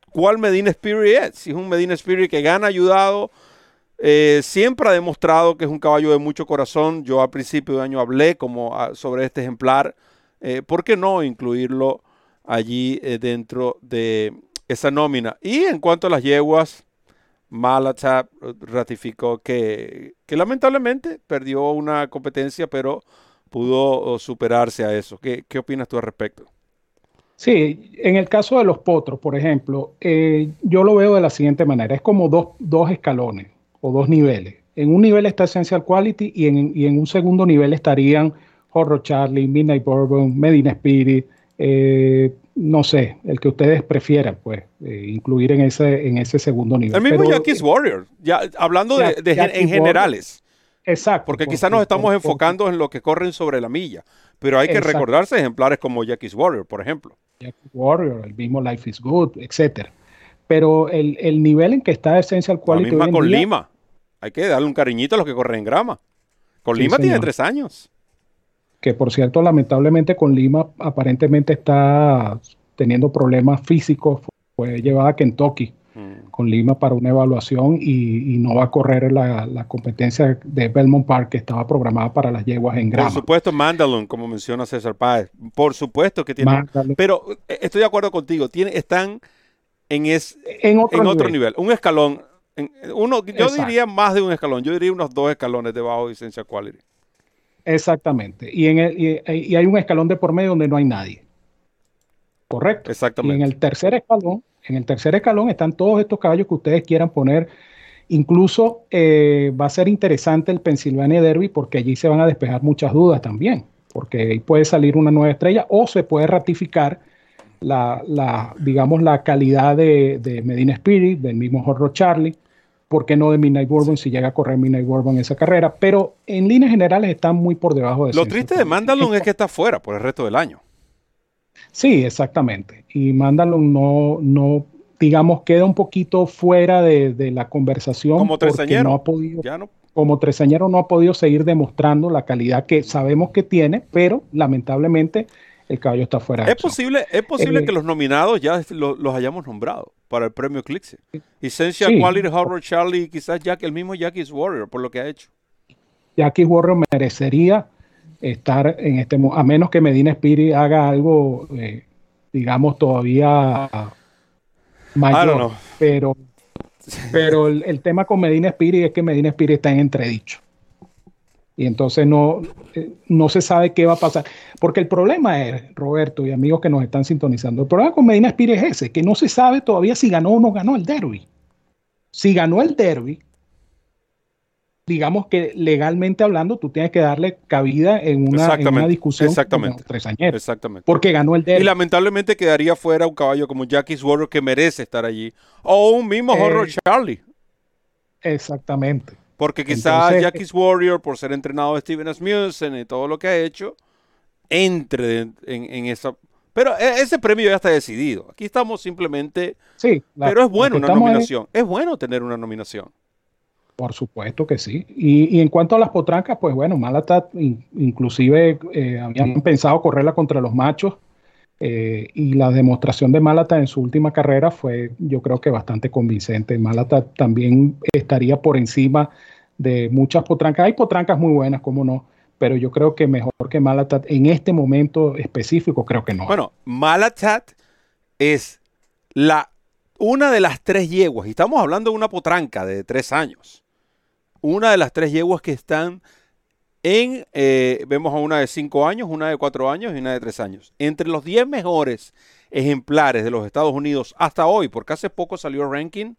cuál Medina Spirit es. Si es un Medina Spirit que gana ayudado eh, siempre ha demostrado que es un caballo de mucho corazón. Yo al principio de año hablé como ah, sobre este ejemplar. Eh, ¿Por qué no incluirlo allí eh, dentro de esa nómina? Y en cuanto a las yeguas, Malatap ratificó que, lamentablemente perdió una competencia, pero pudo superarse a eso. ¿Qué, opinas tú al respecto? Sí, en el caso de los potros, por ejemplo, yo lo veo de la siguiente manera. Es como dos, dos escalones o dos niveles. En un nivel está Essential Quality y en, un segundo nivel estarían Horror Charlie, Midnight Bourbon, Medina Spirit, eh, no sé, el que ustedes prefieran, pues, eh, incluir en ese, en ese segundo nivel. El mismo Yankees Warrior, ya hablando de, en generales. Exacto. Porque quizás nos estamos enfocando en lo que corren sobre la milla, pero hay que recordarse ejemplares como Jackie's Warrior, por ejemplo. Jackie's Warrior, el mismo Life is Good, etcétera. Pero el, nivel en que está Essential Quality. La misma con Lima. Hay que darle un cariñito a los que corren en grama. Con Lima tiene tres años. Que por cierto, lamentablemente con Lima aparentemente está teniendo problemas físicos. Fue llevada a Kentucky mm. con Lima para una evaluación y, no va a correr la, competencia de Belmont Park que estaba programada para las yeguas en grama. Por supuesto, Mandalun, como menciona César Páez. Por supuesto que tiene. Pero eh, estoy de acuerdo contigo. Tiene, están en, es, en, otro, nivel. Un escalón uno, yo diría más de un escalón, yo diría unos dos escalones debajo de Essential Quality. Exactamente. Y, en y, hay un escalón de por medio donde no hay nadie. Correcto. Exactamente. Y en el tercer escalón, en el tercer escalón están todos estos caballos que ustedes quieran poner. Incluso eh, va a ser interesante el Pennsylvania Derby porque allí se van a despejar muchas dudas también. Porque ahí puede salir una nueva estrella o se puede ratificar la, digamos, la calidad de, de Medina Spirit, del mismo Horror Charlie ¿por qué no de Midnight Bourbon si llega a correr Midnight Bourbon en esa carrera? Pero en líneas generales están muy por debajo de Lo triste de Mandalon es que está fuera por el resto del año. Sí, exactamente. Y Mandalon no, no digamos, queda un poquito fuera de, la conversación. Como tresañero. No ha podido, Como tresañero no ha podido seguir demostrando la calidad que sabemos que tiene, pero lamentablemente el caballo está fuera. Es posible, es posible eh, que los nominados ya los hayamos nombrado para el premio Eclipse. Essential Quality Horror Charlie, quizás Jack, el mismo Jackie's Warrior, por lo que ha hecho. Jackie's Warrior merecería estar en este a menos que Medina Spirit haga algo, eh, digamos, todavía mayor. Pero, pero el, el, tema con Medina Spirit es que Medina Spirit está en entredicho y entonces no, eh, no se sabe qué va a pasar. Porque el problema es, Roberto y amigos que nos están sintonizando, el problema con Medina Spirit es ese, que no se sabe todavía si ganó o no ganó el derby. Si ganó el derby, digamos que legalmente hablando, tú tienes que darle cabida en una, discusión exactamente, tres años. Exactamente. Porque ganó el derby. Y lamentablemente quedaría fuera un caballo como Jackie Warrior que merece estar allí. O un mismo Horror eh, Charlie. Exactamente. Porque quizás Jackie's Warrior, por ser entrenado de Steven Asmussen y todo lo que ha hecho, entre en, esa... Pero e, ese premio ya está decidido. Aquí estamos simplemente... Sí. pero es bueno una nominación. Es bueno tener una nominación. Por supuesto que sí. Y, en cuanto a las potrancas, pues bueno, Malatat inclusive eh, habían pensado correrla contra los machos. Eh, y la demostración de Malata en su última carrera fue, yo creo que bastante convincente. Malata también estaría por encima de muchas potrancas. Hay potrancas muy buenas, como no, pero yo creo que mejor que Malatat en este momento específico, creo que no. Bueno, Malatat es la, una de las tres yeguas, y estamos hablando de una potranca de tres años, una de las tres yeguas que están en, eh, vemos a una de cinco años, una de cuatro años y una de tres años. Entre los diez mejores ejemplares de los Estados Unidos hasta hoy, porque hace poco salió el ranking,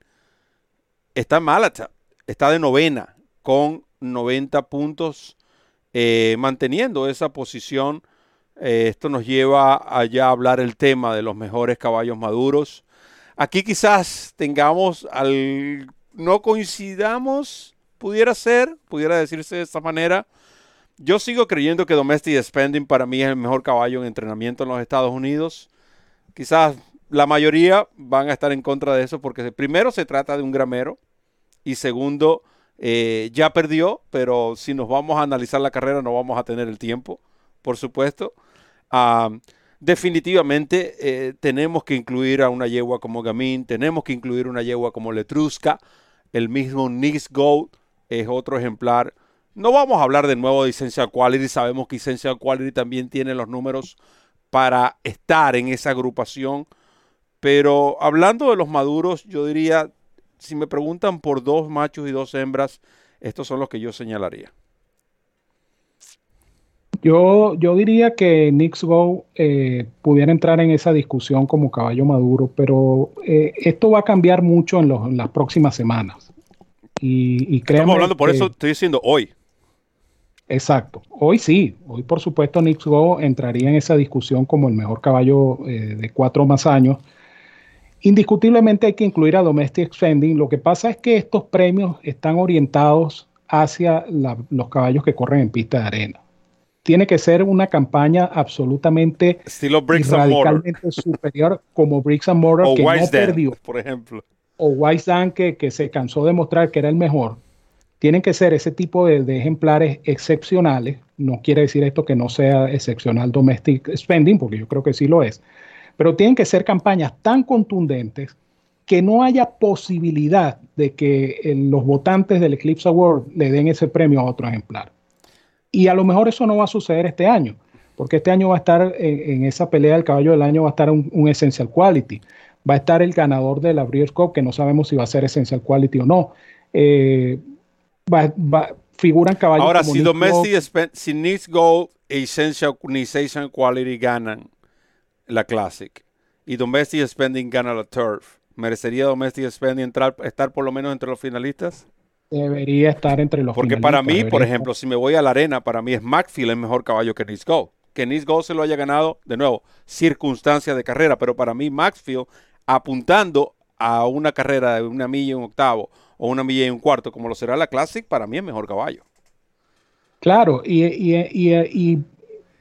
está Malatat, está de novena con 90 puntos eh, manteniendo esa posición. Eh, esto nos lleva allá a hablar el tema de los mejores caballos maduros. Aquí quizás tengamos al... no coincidamos, pudiera ser, pudiera decirse de esta manera. Yo sigo creyendo que Domestic Spending para mí es el mejor caballo en entrenamiento en los Estados Unidos. Quizás la mayoría van a estar en contra de eso porque primero se trata de un gramero y segundo eh, ya perdió, pero si nos vamos a analizar la carrera no vamos a tener el tiempo, por supuesto. Ah, definitivamente eh, tenemos que incluir a una yegua como Gamin, tenemos que incluir una yegua como Letrusca, el mismo Nix Gold es otro ejemplar. No vamos a hablar de nuevo de Essential Quality, sabemos que Essential Quality también tiene los números para estar en esa agrupación, pero hablando de los maduros, yo diría si me preguntan por dos machos y dos hembras, estos son los que yo señalaría. Yo, yo diría que Nix Go eh, pudiera entrar en esa discusión como caballo maduro, pero eh, esto va a cambiar mucho en, las próximas semanas. Y, y Estamos hablando, por eso estoy diciendo hoy. Exacto. Hoy sí. Hoy, por supuesto, Nix Go entraría en esa discusión como el mejor caballo eh, de cuatro más años. Indiscutiblemente hay que incluir a Domestic Spending. Lo que pasa es que estos premios están orientados hacia los caballos que corren en pista de arena. Tiene que ser una campaña absolutamente radicalmente superior como Bricks and Mortar que no perdió. Por ejemplo. O Wise Dan que, que, se cansó de mostrar que era el mejor. Tienen que ser ese tipo de, ejemplares excepcionales. No quiere decir esto que no sea excepcional Domestic Spending, porque yo creo que sí lo es pero tienen que ser campañas tan contundentes que no haya posibilidad de que eh, los votantes del Eclipse Award le den ese premio a otro ejemplar. Y a lo mejor eso no va a suceder este año, porque este año va a estar en, esa pelea del caballo del año, va a estar un, Essential Quality. Va a estar el ganador de la Breeders' Cup, que no sabemos si va a ser Essential Quality o no. Eh, figuran caballos. Ahora, si Domestic, si Needs Gold e Essential, Essential Quality ganan, la Classic y Domestic Spending gana la Turf, ¿merecería Domestic Spending entrar, estar por lo menos entre los finalistas? Debería estar entre los Porque para mí, por ejemplo, si me voy a la arena, para mí es Macfield el mejor caballo que Nice Go. Que Nice Go se lo haya ganado, de nuevo, circunstancia de carrera, pero para mí Maxfield apuntando a una carrera de una milla y un octavo o una milla y un cuarto, como lo será la Classic, para mí es mejor caballo. Claro, y, y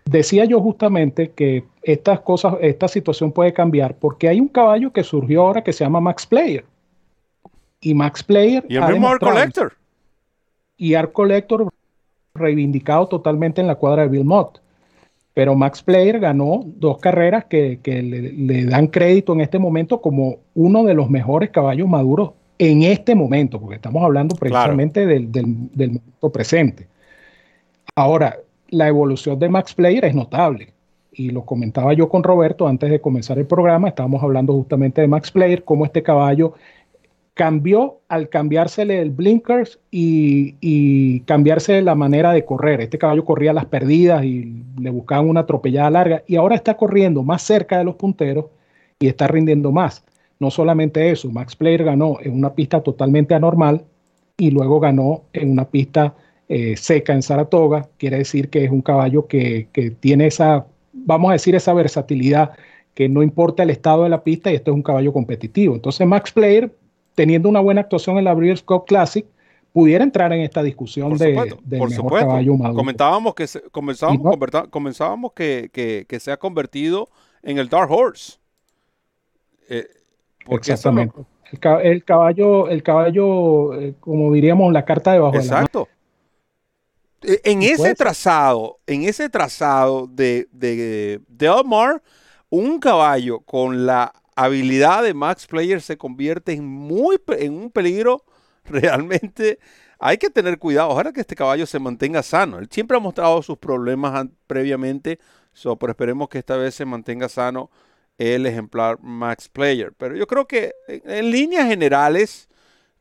decía yo justamente que estas cosas, esta situación puede cambiar porque hay un caballo que surgió ahora que se llama Max Player. Y Max Player. Y el mismo Art Collector. Y Art Collector reivindicado totalmente en la cuadra de Bill Mott. Pero Max Player ganó dos carreras que, le, dan crédito en este momento como uno de los mejores caballos maduros en este momento, porque estamos hablando precisamente del, del momento presente. Ahora, la evolución de Max Player es notable y lo comentaba yo con Roberto antes de comenzar el programa, estábamos hablando justamente de Max Player, cómo este caballo cambió al cambiársele el blinkers y, y, cambiarse la manera de correr. Este caballo corría las perdidas y le buscaban una atropellada larga y ahora está corriendo más cerca de los punteros y está rindiendo más. No solamente eso, Max Player ganó en una pista totalmente anormal y luego ganó en una pista eh, seca en Saratoga. Quiere decir que es un caballo que, que tiene esa vamos a decir, esa versatilidad que no importa el estado de la pista y esto es un caballo competitivo. Entonces Max Player, teniendo una buena actuación en la Breeders' Cup Classic, pudiera entrar en esta discusión de, mejor caballo maduro. Comentábamos que se, comenzábamos, que, se ha convertido en el Dark Horse. Eh, Exactamente. El, caballo, el caballo, eh, como diríamos, la carta debajo Exacto. de la eh, en ese trazado, en ese trazado de, de, un caballo con la habilidad de Max Player se convierte en, muy, en un peligro realmente hay que tener cuidado. Ojalá que este caballo se mantenga sano. Él siempre ha mostrado sus problemas previamente, pero esperemos que esta vez se mantenga sano el ejemplar Max Player. Pero yo creo que en líneas generales,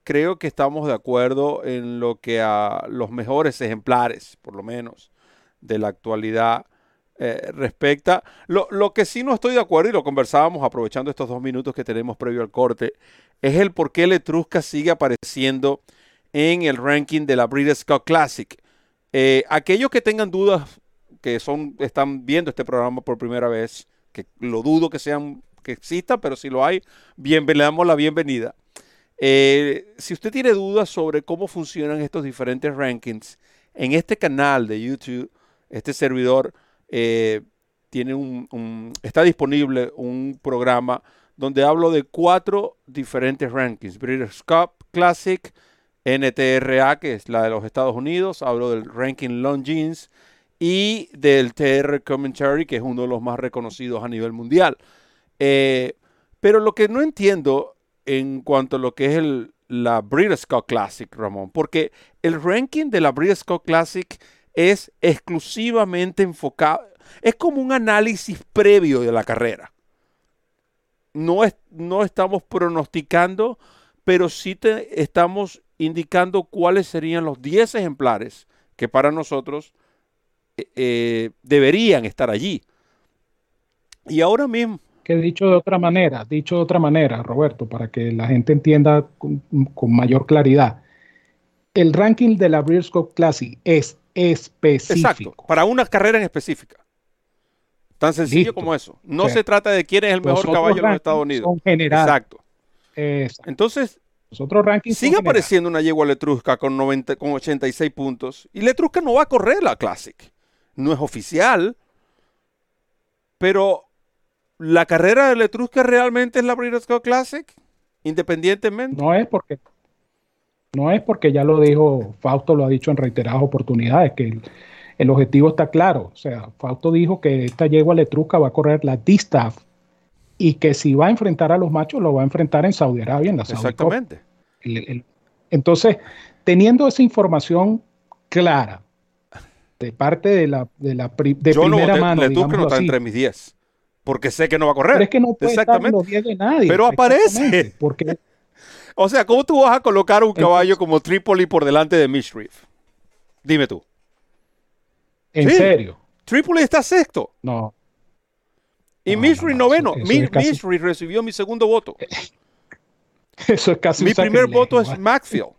creo que estamos de acuerdo en lo que a los mejores ejemplares, por lo menos, de la actualidad eh, respecta. Lo, lo, que sí no estoy de acuerdo, y lo conversábamos aprovechando estos dos minutos que tenemos previo al corte, es el por qué el Etrusca sigue apareciendo en el ranking de la Breeders' Cup Classic. Eh, aquellos que tengan dudas, que son, están viendo este programa por primera vez, que lo dudo que sean que exista, pero si lo hay, bien, le damos la bienvenida. Eh, si usted tiene dudas sobre cómo funcionan estos diferentes rankings, en este canal de YouTube, este servidor eh, tiene un, está disponible un programa donde hablo de cuatro diferentes rankings. Breeders' Cup Classic, NTRA, que es la de los Estados Unidos, hablo del ranking Longines y del TR Commentary, que es uno de los más reconocidos a nivel mundial. Eh, pero lo que no entiendo en cuanto a lo que es la Breeders' Cup Classic, Ramón, porque el ranking de la Breeders' Cup Classic es exclusivamente enfocado, es como un análisis previo de la carrera. No, es, no estamos pronosticando, pero sí te estamos indicando cuáles serían los 10 ejemplares que para nosotros eh, eh, deberían estar allí. Y ahora mismo. Que dicho de otra manera, dicho de otra manera, Roberto, para que la gente entienda con, mayor claridad. El ranking de la Breeders' Cup Classic es específico. Exacto, para una carrera en específica. Tan sencillo como eso. No se trata de quién es el mejor caballo de los Estados Unidos. Exacto. Entonces, otros rankings sigue apareciendo una yegua Letrusca con, 90, con 86 puntos. Y Letrusca no va a correr la Classic. No es oficial. Pero la carrera de Letrusca realmente es la Breeders' Cup Classic. Independientemente. No es porque. No es porque ya lo dijo, Fausto lo ha dicho en reiteradas oportunidades, que el, objetivo está claro. O sea, Fausto dijo que esta yegua Letrusca va a correr la D-Staff y que si va a enfrentar a los machos, lo va a enfrentar en Saudi Arabia, en la Saudi Exactamente. entonces, teniendo esa información clara de parte de la, de la de Yo primera no, mano, no está entre mis 10, porque sé que no va a correr. Pero es que no puede estar en los 10 de nadie. Pero aparece. Porque... o sea, ¿cómo tú vas a colocar un caballo como Tripoli por delante de Mishreef? Dime tú. ¿En serio? Tripoli está sexto. No. Y Misri noveno. Misri recibió mi segundo voto. Eso es casi Mi primer voto es Maxfield.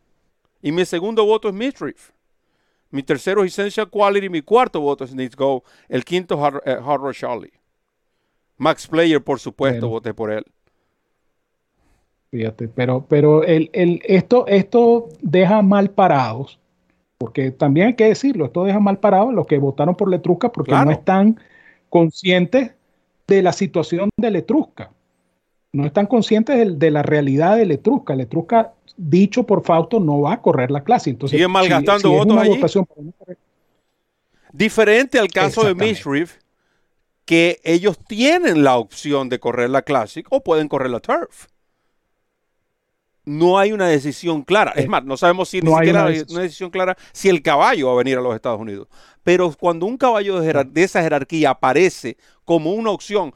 Y mi segundo voto es Misri. Mi tercero es Essential Quality. Mi cuarto voto es Needs Go. El quinto Hard, eh, Charlie. Max Player, por supuesto, voté por él. Fíjate, pero, pero el, el, esto, esto deja mal parados, porque también hay que decirlo, esto deja mal parados los que votaron por Letruca porque no están conscientes de la situación de Letrusca. No están conscientes de, la realidad de Letrusca. Letrusca, dicho por Fausto, no va a correr la clase. Entonces, Siguen malgastando votos allí. Diferente al caso de Mishriff, que ellos tienen la opción de correr la Classic o pueden correr la Turf. No hay una decisión clara. Es eh, más, no sabemos si ni siquiera hay una decisión clara si el caballo va a venir a los Estados Unidos. Pero cuando un caballo de, esa jerarquía aparece como una opción,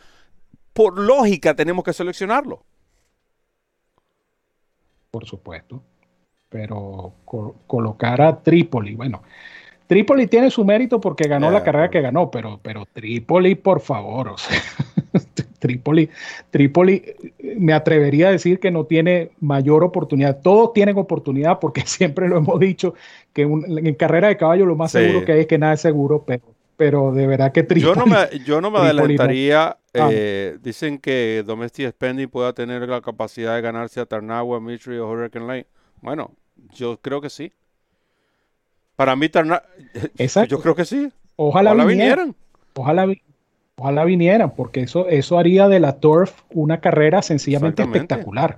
por lógica tenemos que seleccionarlo. Por supuesto. Pero colocar a Trípoli, bueno, Trípoli tiene su mérito porque ganó la carrera que ganó, pero, pero Trípoli, por favor, o sea, Trípoli, Trípoli, me atrevería a decir que no tiene mayor oportunidad. Todos tienen oportunidad porque siempre lo hemos dicho, que en carrera de caballo lo más seguro que hay es que nada es seguro, pero, pero de verdad que Trípoli. Yo no me, yo no me adelantaría. Ah. Eh, dicen que Domestic Spending pueda tener la capacidad de ganarse a Tarnagua, Mitri o Hurricane Lane. Bueno, yo creo que sí. Para mí, Tarnagua, yo creo que sí. Ojalá, vinieran. Ojalá, Ojalá vinieran, porque eso, eso haría de la Turf una carrera sencillamente espectacular.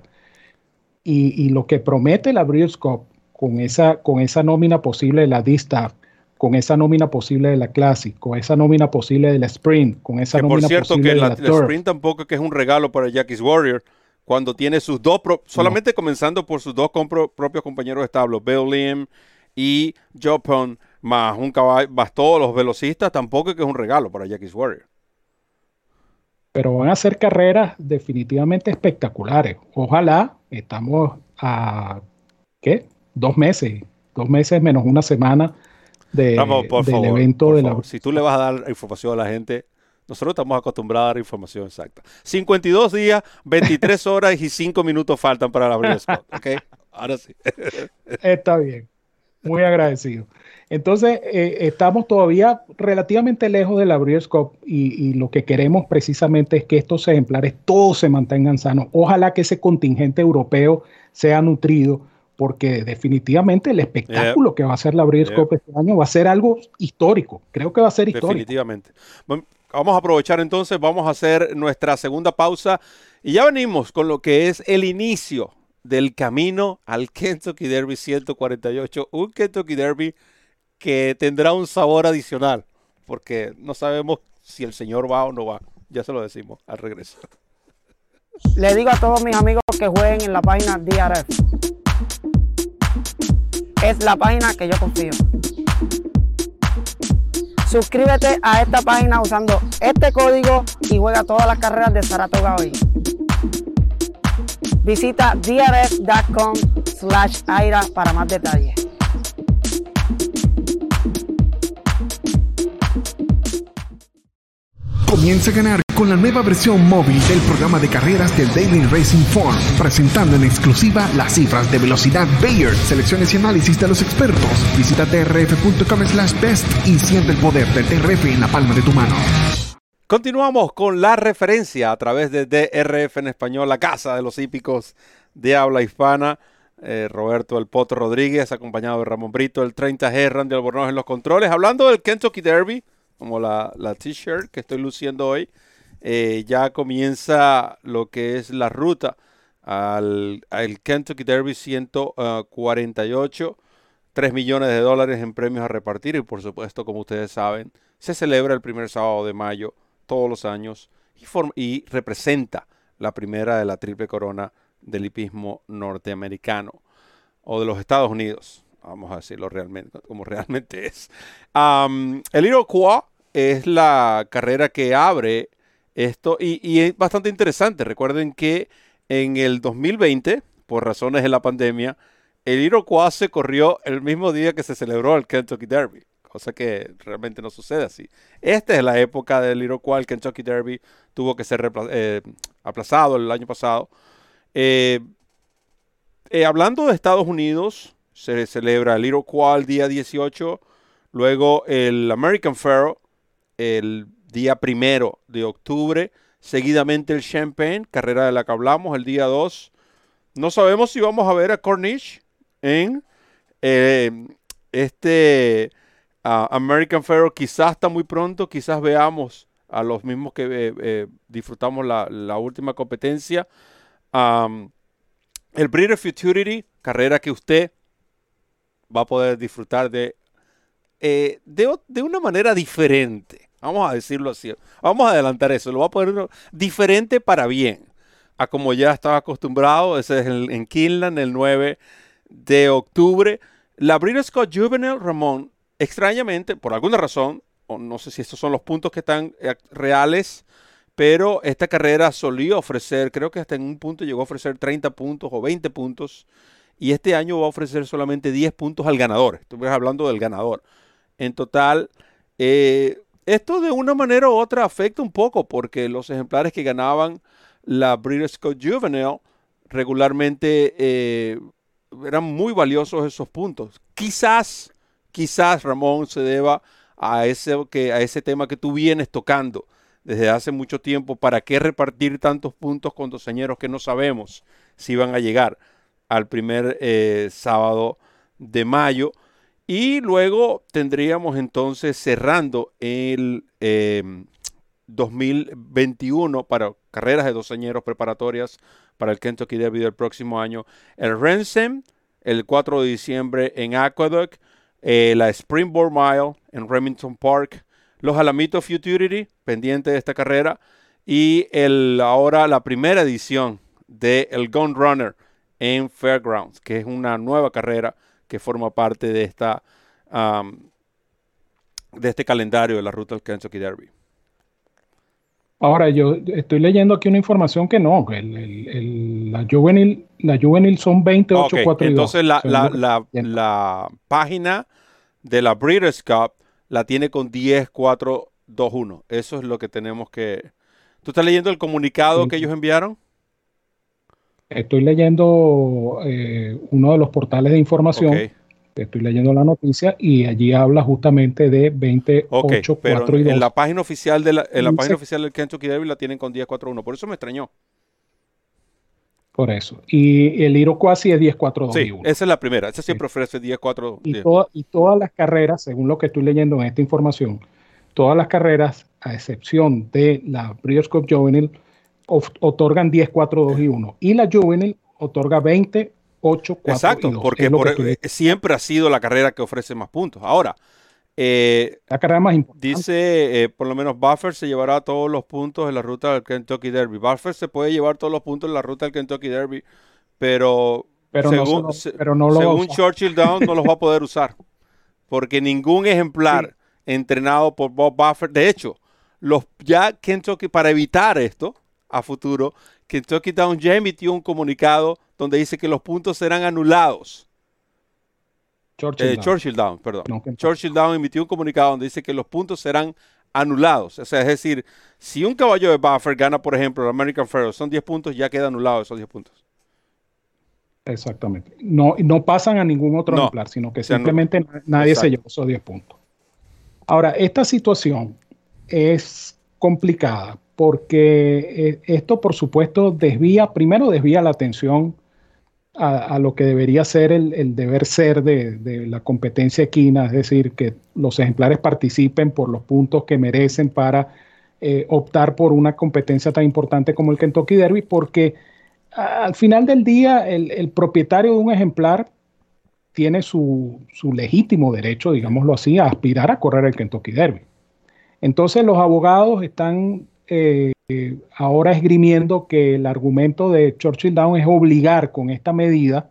Y, lo que promete la Breeders' Cup con esa, con esa nómina posible de la D-Staff, con esa nómina posible de la Classic, con esa nómina posible de la Sprint, con esa nómina posible de la, la, la Sprint tampoco que es un regalo para Jackie's Warrior. cuando tiene sus dos, solamente comenzando por sus dos propios compañeros de establo, Bill Lim y Joe más un caballo, más todos los velocistas, tampoco es que es un regalo para Jackie's Warrior. Pero van a ser carreras definitivamente espectaculares. Ojalá, estamos a, ¿qué? Dos meses, dos meses menos una semana de, del evento de la... Si tú le vas a dar información a la gente, nosotros estamos acostumbrados a dar información exacta. 52 días, 23 horas y 5 minutos faltan para la Breeders' ¿Ok? Ahora sí. Está bien. Muy agradecido. Entonces, eh, estamos todavía relativamente lejos de la Breeders' Cup y, lo que queremos precisamente es que estos ejemplares todos se mantengan sanos. Ojalá que ese contingente europeo sea nutrido, porque definitivamente el espectáculo que va a ser la Breeders' Cup este año va a ser algo histórico. Creo que va a ser histórico. Definitivamente. Vamos a aprovechar entonces, vamos a hacer nuestra segunda pausa y ya venimos con lo que es el inicio del camino al Kentucky Derby 148, un Kentucky Derby que tendrá un sabor adicional, porque no sabemos si el señor va o no va. Ya se lo decimos al regreso. Le digo a todos mis amigos que jueguen en la página DRF. Es la página que yo confío. Suscríbete a esta página usando este código y juega todas las carreras de Saratoga hoy. Visita drf.com slash aira para más detalles. Comienza a ganar con la nueva versión móvil del programa de carreras del Daily Racing Form, presentando en exclusiva las cifras de velocidad Bayer, selecciones y análisis de los expertos. Visita trf.com slash best y siente el poder del TRF en la palma de tu mano. Continuamos con la referencia a través de DRF en español, la casa de los hípicos de habla hispana. Eh, Roberto El Poto Rodríguez, acompañado de Ramón Brito, el 30G, Randy Albornoz en los controles. Hablando del Kentucky Derby, como la, la t-shirt que estoy luciendo hoy, eh, ya comienza lo que es la ruta al, Kentucky Derby 148, 3 millones de dólares en premios a repartir y por supuesto, como ustedes saben, se celebra el primer sábado de mayo todos los años y, y representa la primera de la triple corona del hipismo norteamericano o de los Estados Unidos, vamos a decirlo realmente como realmente es. el Iroquois es la carrera que abre esto, y, es bastante interesante. Recuerden que en el 2020, por razones de la pandemia, el Iroquois se corrió el mismo día que se celebró el Kentucky Derby, cosa que realmente no sucede así. Esta es la época del Iroquois, el Kentucky Derby tuvo que ser eh, aplazado el año pasado. Eh, eh, hablando de Estados Unidos, se celebra el Iroquois el día 18, luego el American Pharaoh el día primero de octubre. Seguidamente el Champagne, carrera de la que hablamos, el día 2. No sabemos si vamos a ver a Cornish en eh, este American Pharaoh. Quizás está muy pronto, quizás veamos a los mismos que eh, eh, disfrutamos la, última competencia. el Breeder Futurity, carrera que usted va a poder disfrutar de, de una manera diferente. Vamos a decirlo así. Vamos a adelantar eso. Lo voy a poner diferente para bien. A como ya estaba acostumbrado. Ese es en Kinland, el 9 de octubre. La Breeders' Scott Juvenile Ramón, extrañamente, por alguna razón, o no sé si estos son los puntos que están eh, reales, pero esta carrera solía ofrecer, creo que hasta en un punto llegó a ofrecer 30 puntos o 20 puntos, y este año va a ofrecer solamente 10 puntos al ganador. Estuve hablando del ganador. En total, eh, esto de una manera u otra afecta un poco porque los ejemplares que ganaban la British Scott Juvenile regularmente eh, eran muy valiosos esos puntos. Quizás, quizás Ramón se deba a ese, que, a ese tema que tú vienes tocando desde hace mucho tiempo. ¿Para qué repartir tantos puntos con dos señeros que no sabemos si van a llegar al primer eh, sábado de mayo? Y luego tendríamos entonces cerrando el 2021 em, para carreras de doceñeros preparatorias para el Kentucky Derby del próximo año. El Rensem el 4 de diciembre en Aqueduct. Eh, la Springboard Mile en Remington Park. Los Alamitos Futurity, pendiente de esta carrera. Y el, ahora la primera edición de el Gun Runner en Fairgrounds, que es una nueva carrera que forma parte de esta de este calendario de la ruta del Kentucky Derby. Ahora, yo estoy leyendo aquí una información que no, la, juvenil, la juvenil son 28, okay, 4 y Entonces, la, la, la, página de la Breeders' Cup la tiene con 10, 4, 2, 1. Eso es lo que tenemos que... ¿Tú estás leyendo el comunicado que ellos enviaron? Estoy leyendo eh, uno de los portales de información. Estoy leyendo la noticia y allí habla justamente de 28, 4 y 2. En la página oficial, de la, en la página oficial del Kentucky Derby la tienen con 10, 4, 1. Por eso me extrañó. Por eso. Y el Iroquois es 10, 4, 2 sí, 1. Esa es la primera. Esa siempre ofrece 10, 4, 10. Y, y todas las carreras, según lo que estoy leyendo en esta información, todas las carreras, a excepción de la Breeders' Cup Juvenile, otorgan 10, 4, 2 y 1. Y la Juvenile otorga 20, 8, 4 Exacto, y 2. porque por, siempre ha sido la carrera que ofrece más puntos. Ahora, eh, la carrera más importante. Dice, eh, por lo menos Buffer se llevará todos los puntos en la ruta del Kentucky Derby. Buffer se puede llevar todos los puntos en la ruta del Kentucky Derby, pero, pero según, no, pero no según Churchill Down no los va a poder usar. Porque ningún ejemplar entrenado por Bob Buffer, de hecho, los ya Kentucky, para evitar esto a futuro, Kentucky Down ya emitió un comunicado donde dice que los puntos serán anulados. Churchill, Down. perdón. Churchill Down emitió un comunicado donde dice que los puntos serán anulados. O sea, es decir, si un caballo de Buffer gana, por ejemplo, el American Pharoah, son 10 puntos, ya queda anulado esos 10 puntos. Exactamente. No, no pasan a ningún otro ejemplar, sino que simplemente nadie se llevó esos 10 puntos. Ahora, esta situación es complicada porque eh, esto, por supuesto, desvía, primero desvía la atención a, lo que debería ser el, deber ser de, la competencia equina, es decir, que los ejemplares participen por los puntos que merecen para eh, optar por una competencia tan importante como el Kentucky Derby, porque al final del día el, propietario de un ejemplar tiene su, legítimo derecho, digámoslo así, a aspirar a correr el Kentucky Derby. Entonces los abogados están eh, ahora esgrimiendo que el argumento de Churchill Down es obligar con esta medida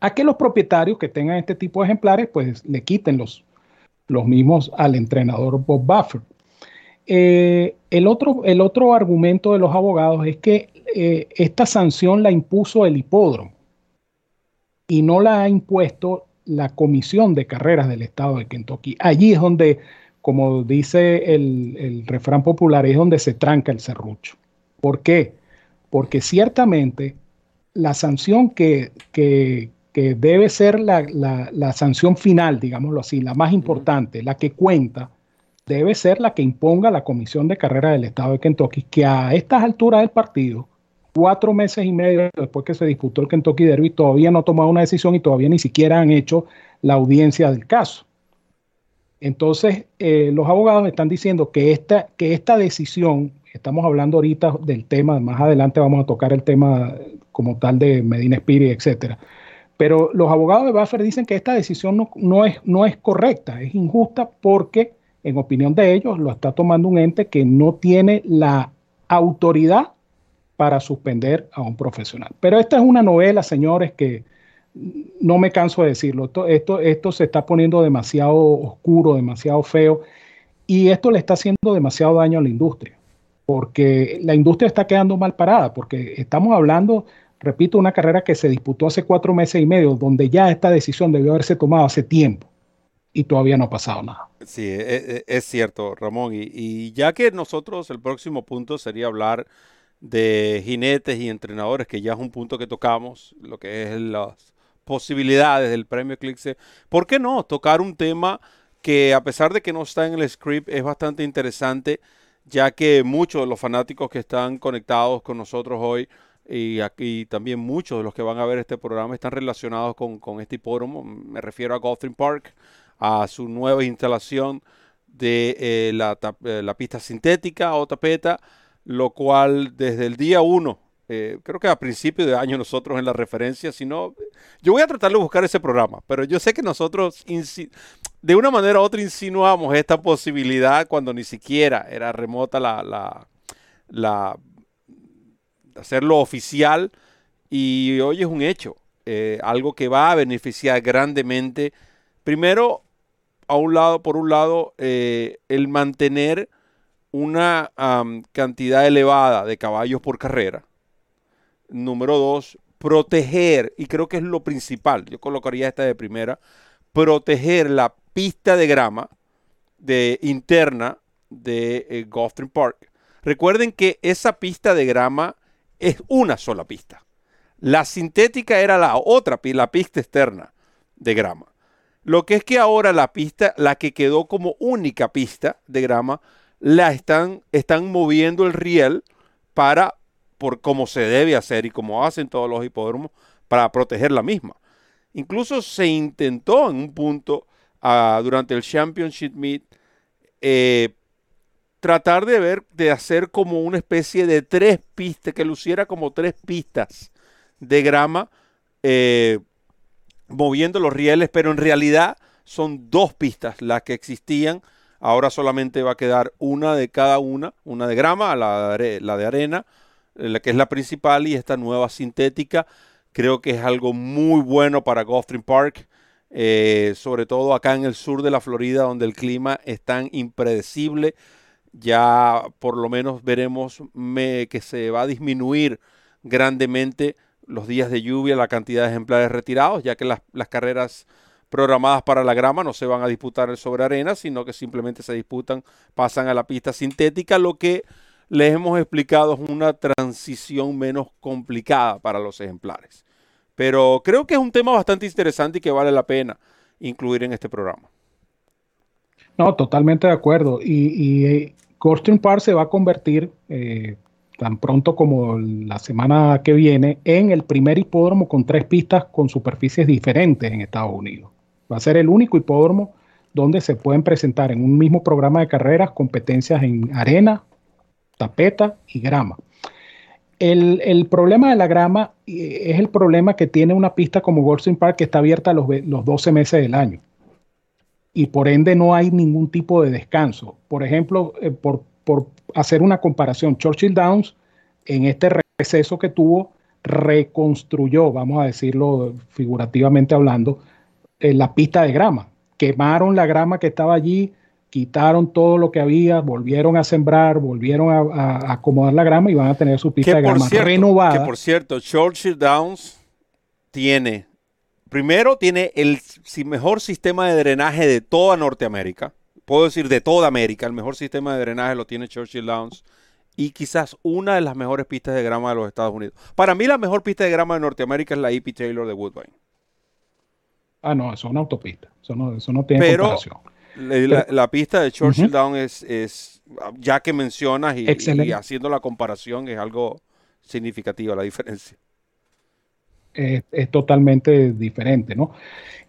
a que los propietarios que tengan este tipo de ejemplares pues le quiten los, los mismos al entrenador Bob Buffer. Eh, el, otro, el otro argumento de los abogados es que eh, esta sanción la impuso el hipódromo y no la ha impuesto la comisión de carreras del estado de Kentucky. Allí es donde como dice el, refrán popular, es donde se tranca el serrucho. ¿Por qué? Porque ciertamente la sanción que, debe ser la, sanción final, digámoslo así, la más importante, la que cuenta, debe ser la que imponga la Comisión de Carrera del Estado de Kentucky, que a estas alturas del partido, cuatro meses y medio después que se disputó el Kentucky Derby, todavía no ha tomado una decisión y todavía ni siquiera han hecho la audiencia del caso. Entonces, eh, los abogados están diciendo que esta, que esta decisión, estamos hablando ahorita del tema, más adelante vamos a tocar el tema como tal de Medina Spirit, etcétera. Pero los abogados de Buffer dicen que esta decisión no, es, no es correcta, es injusta porque, en opinión de ellos, lo está tomando un ente que no tiene la autoridad para suspender a un profesional. Pero esta es una novela, señores, que, no me canso de decirlo, esto, esto, se está poniendo demasiado oscuro, demasiado feo, y esto le está haciendo demasiado daño a la industria, porque la industria está quedando mal parada, porque estamos hablando, repito, una carrera que se disputó hace cuatro meses y medio, donde ya esta decisión debió haberse tomado hace tiempo, y todavía no ha pasado nada. Sí, e, e, es, cierto, Ramón, y, y ya que nosotros el próximo punto sería hablar de jinetes y entrenadores, que ya es un punto que tocamos, lo que es las posibilidades del premio Eclipse, ¿por qué no tocar un tema que a pesar de que no está en el script es bastante interesante, ya que muchos de los fanáticos que están conectados con nosotros hoy y aquí también muchos de los que van a ver este programa están relacionados con, este hipódromo. Me refiero a Gotham Park, a su nueva instalación de eh, la, eh, la, pista sintética o tapeta, lo cual desde el día 1 eh, creo que a principio de año nosotros en la referencia, si no, yo voy a tratar de buscar ese programa, pero yo sé que nosotros de una manera u otra insinuamos esta posibilidad cuando ni siquiera era remota la, la, hacerlo oficial y hoy es un hecho, eh, algo que va a beneficiar grandemente, primero, a un lado, por un lado, eh, el mantener una cantidad elevada de caballos por carrera. Número dos, proteger, y creo que es lo principal, yo colocaría esta de primera, proteger la pista de grama de interna de eh, Park. Recuerden que esa pista de grama es una sola pista. La sintética era la otra, la pista externa de grama. Lo que es que ahora la pista, la que quedó como única pista de grama, la están, están moviendo el riel para, por como se debe hacer y como hacen todos los hipódromos, para proteger la misma. Incluso se intentó en un punto ah, durante el Championship Meet eh, tratar de ver, de hacer como una especie de tres pistas, que luciera como tres pistas de grama, eh, moviendo los rieles, pero en realidad son dos pistas las que existían. Ahora solamente va a quedar una de cada una, una de grama, la de, la de arena, la que es la principal, y esta nueva sintética. Creo que es algo muy bueno para Gulfstream Park. Eh, sobre todo acá en el sur de la Florida, donde el clima es tan impredecible ya por lo menos veremos que se va a disminuir grandemente los días de lluvia, la cantidad de ejemplares retirados, ya que las, carreras programadas para la grama no se van a disputar sobre arena, sino que simplemente se disputan, pasan a la pista sintética, lo que les hemos explicado una transición menos complicada para los ejemplares. Pero creo que es un tema bastante interesante y que vale la pena incluir en este programa. No, totalmente de acuerdo. Y, Goldstream Park se va a convertir eh, tan pronto como la semana que viene en el primer hipódromo con tres pistas con superficies diferentes en Estados Unidos. Va a ser el único hipódromo donde se pueden presentar en un mismo programa de carreras competencias en arena, tapeta y grama. El, problema de la grama eh, es el problema que tiene una pista como Goldstream Park que está abierta los, los 12 meses del año y por ende no hay ningún tipo de descanso. Por ejemplo, eh, por, hacer una comparación, Churchill Downs en este receso que tuvo reconstruyó, vamos a decirlo figurativamente hablando, eh, la pista de grama. Quemaron la grama que estaba allí, quitaron todo lo que había, volvieron a sembrar, volvieron a, acomodar la grama y van a tener su pista de grama renovada. Que por cierto, Churchill Downs tiene primero tiene el mejor sistema de drenaje de toda Norteamérica. Puedo decir de toda América. El mejor sistema de drenaje lo tiene Churchill Downs. Y quizás una de las mejores pistas de grama de los Estados Unidos. Para mí la mejor pista de grama de Norteamérica es la E.P. Taylor de Woodbine. Ah, no, eso es una autopista. Eso no, tiene comparación. La, la, pista de Churchill Downs es, ya que mencionas y, y haciendo la comparación, es algo significativa la diferencia. Es, totalmente diferente, ¿no?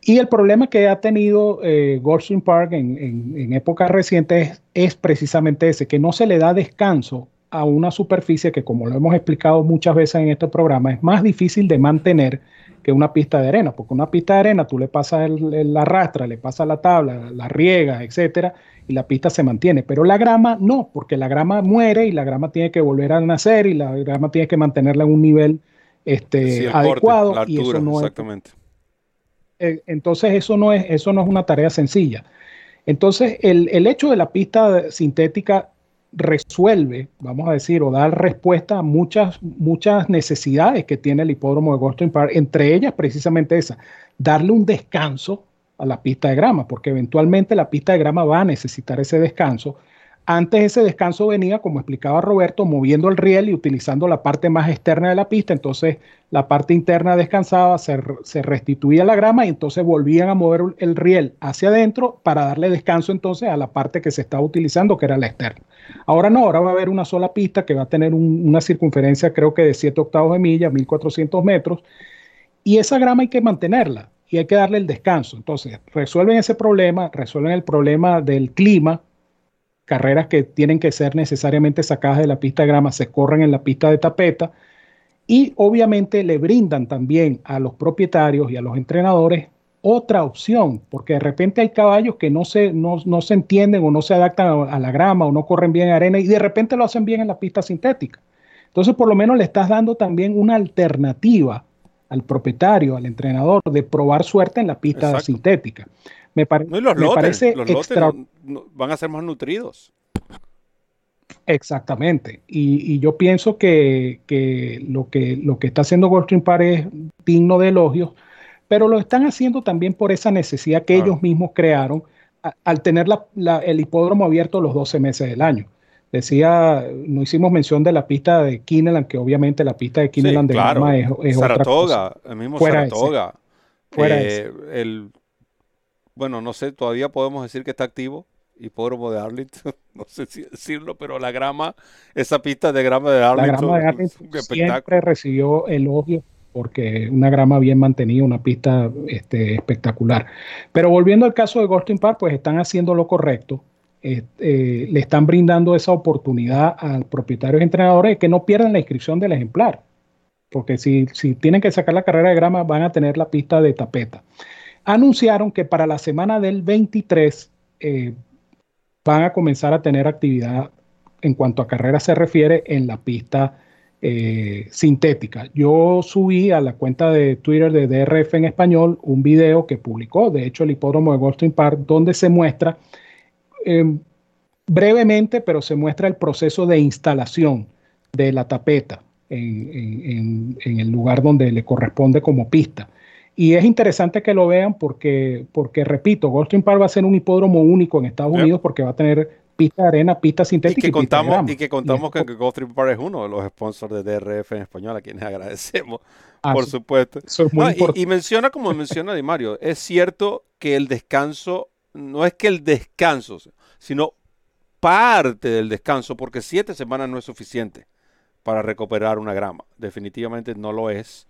Y el problema que ha tenido eh, Goldstream Park en, en, épocas recientes es, precisamente ese, que no se le da descanso a una superficie que, como lo hemos explicado muchas veces en este programa, es más difícil de mantener que una pista de arena, porque una pista de arena tú le pasas la rastra, le pasas la tabla, la riega, etcétera, y la pista se mantiene. Pero la grama no, porque la grama muere y la grama tiene que volver a nacer y la grama tiene que mantenerla en un nivel este, adecuado. y eso no exactamente. Eh, entonces eso no, es, eso no es una tarea sencilla. Entonces el, el, hecho de la pista sintética resuelve, vamos a decir, o da respuesta a muchas, muchas necesidades que tiene el hipódromo de Goldstream Park, entre ellas precisamente esa, darle un descanso a la pista de grama, porque eventualmente la pista de grama va a necesitar ese descanso antes ese descanso venía, como explicaba Roberto, moviendo el riel y utilizando la parte más externa de la pista. Entonces la parte interna descansaba, se, restituía la grama y entonces volvían a mover el riel hacia adentro para darle descanso entonces a la parte que se estaba utilizando, que era la externa. Ahora no, ahora va a haber una sola pista que va a tener una circunferencia creo que de 7 octavos de milla, 1400 metros. Y esa grama hay que mantenerla y hay que darle el descanso. Entonces, resuelven ese problema, resuelven el problema del clima, carreras que tienen que ser necesariamente sacadas de la pista de grama se corren en la pista de tapeta y obviamente le brindan también a los propietarios y a los entrenadores otra opción, porque de repente hay caballos que no se, no, se entienden o no se adaptan a, la grama o no corren bien en arena y de repente lo hacen bien en la pista sintética. Entonces, por lo menos le estás dando también una alternativa al propietario, al entrenador, de probar suerte en la pista sintética. Me, parece extra... van a ser más nutridos. Exactamente. Y, yo pienso que, lo que lo que está haciendo Goldstream Park es digno de elogios, pero lo están haciendo también por esa necesidad que ellos mismos crearon al tener el hipódromo abierto los 12 meses del año. Decía, no hicimos mención de la pista de Kineland, que obviamente la pista de Kineland de es, Saratoga, el mismo Saratoga. Fuera eh, el, bueno, no sé, todavía podemos decir que está activo hipódromo de Arlington, no sé si decirlo, pero la grama, esa pista de grama de Arlington, la grama de siempre recibió elogios porque una grama bien mantenida, una pista este, espectacular. Pero volviendo al caso de Goldstein Park, pues están haciendo lo correcto, eh, eh, le están brindando esa oportunidad al propietario y entrenadores de que no pierdan la inscripción del ejemplar, porque si, si tienen que sacar la carrera de grama van a tener la pista de tapeta. Anunciaron que para la semana del 23 eh, van a comenzar a tener actividad en cuanto a carrera se refiere en la pista eh, sintética. Yo subí a la cuenta de Twitter de DRF en español un video que publicó, de hecho, el hipódromo de Goldstein Park, donde se muestra em, brevemente, pero se muestra el proceso de instalación de la tapeta en, el lugar donde le corresponde como pista. Y es interesante que lo vean porque, porque repito, Goldstream Park va a ser un hipódromo único en Estados Unidos porque va a tener pista de arena, pista sintética. Y que contamos, y, que, contamos que Goldstream Park es uno de los sponsors de DRF en español, a quienes agradecemos, ah, por supuesto. y, y, menciona, como menciona Di Mario, es cierto que el descanso, no es que el descanso, sino parte del descanso, porque siete semanas no es suficiente para recuperar una grama. Definitivamente no lo es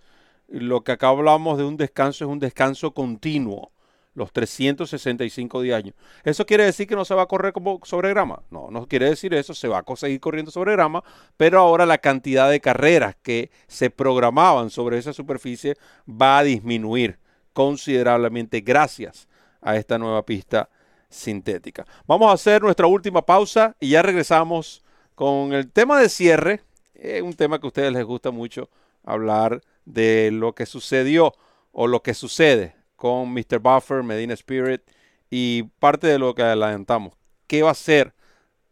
lo que acá hablamos de un descanso es un descanso continuo, los 365 días año. ¿Eso quiere decir que no se va a correr como sobre grama? No, no quiere decir eso, se va a seguir corriendo sobre grama, pero ahora la cantidad de carreras que se programaban sobre esa superficie va a disminuir considerablemente gracias a esta nueva pista sintética. Vamos a hacer nuestra última pausa y ya regresamos con el tema de cierre, es un tema que a ustedes les gusta mucho hablar de lo que sucedió o lo que sucede con Mr. Buffer, Medina Spirit y parte de lo que adelantamos. ¿Qué va a ser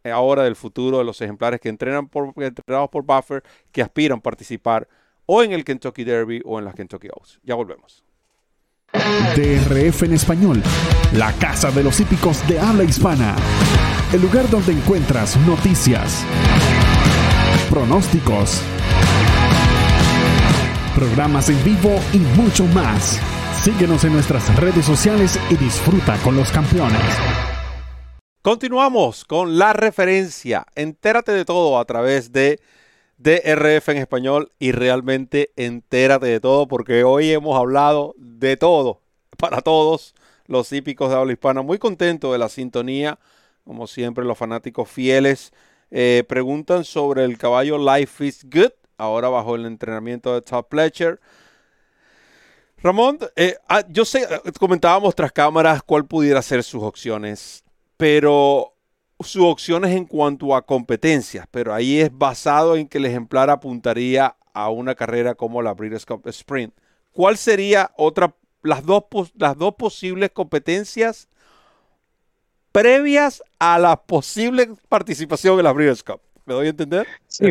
ahora del futuro de los ejemplares que entrenan por, entrenados por Buffer, que aspiran a participar o en el Kentucky Derby o en las Kentucky Oaks? Ya volvemos. DRF en español, la casa de los hípicos de habla hispana. El lugar donde encuentras noticias, pronósticos programas en vivo y mucho más. Síguenos en nuestras redes sociales y disfruta con los campeones. Continuamos con la referencia. Entérate de todo a través de DRF en español y realmente entérate de todo porque hoy hemos hablado de todo para todos los hípicos de habla hispana. Muy contento de la sintonía, como siempre los fanáticos fieles eh, preguntan sobre el caballo Life is Good ahora bajo el entrenamiento de Top Pletcher. Ramón, eh, ah, yo sé, comentábamos tras cámaras cuál pudiera ser sus opciones, pero sus opciones en cuanto a competencias, pero ahí es basado en que el ejemplar apuntaría a una carrera como la Breeders' Cup Sprint. ¿Cuál sería otra, las dos, las dos posibles competencias previas a la posible participación en la Breeders' Cup? ¿Me doy a entender? Sí,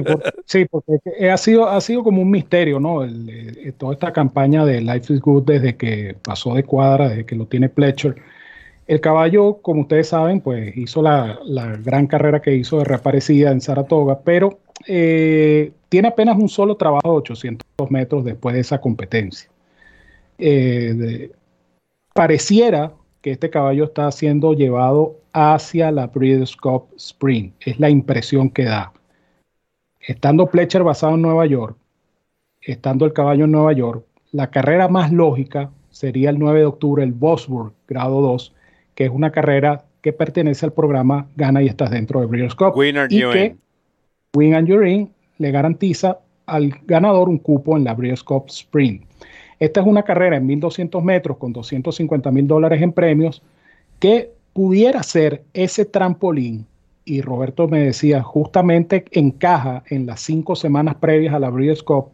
sí porque ha sido, ha sido como un misterio, ¿no? Toda esta campaña de Life is Good desde que pasó de cuadra, desde que lo tiene Pletcher. El caballo, como ustedes saben, pues hizo la, gran carrera que hizo de reaparecida en Saratoga, pero eh, tiene apenas un solo trabajo de 800 metros después de esa competencia. Eh, pareciera que este caballo está siendo llevado hacia la Breeders' Cup Spring. Es la impresión que da. Estando Pletcher basado en Nueva York, estando el caballo en Nueva York, la carrera más lógica sería el 9 de octubre el Bosworth grado 2, que es una carrera que pertenece al programa Gana y estás dentro de Breeders' Cup. y que Win and You're le garantiza al ganador un cupo en la Breeders' Cup Spring. Esta es una carrera en 1200 metros con 250 mil dólares en premios que pudiera ser ese trampolín y Roberto me decía, justamente encaja en las cinco semanas previas a la Breeders' Cup,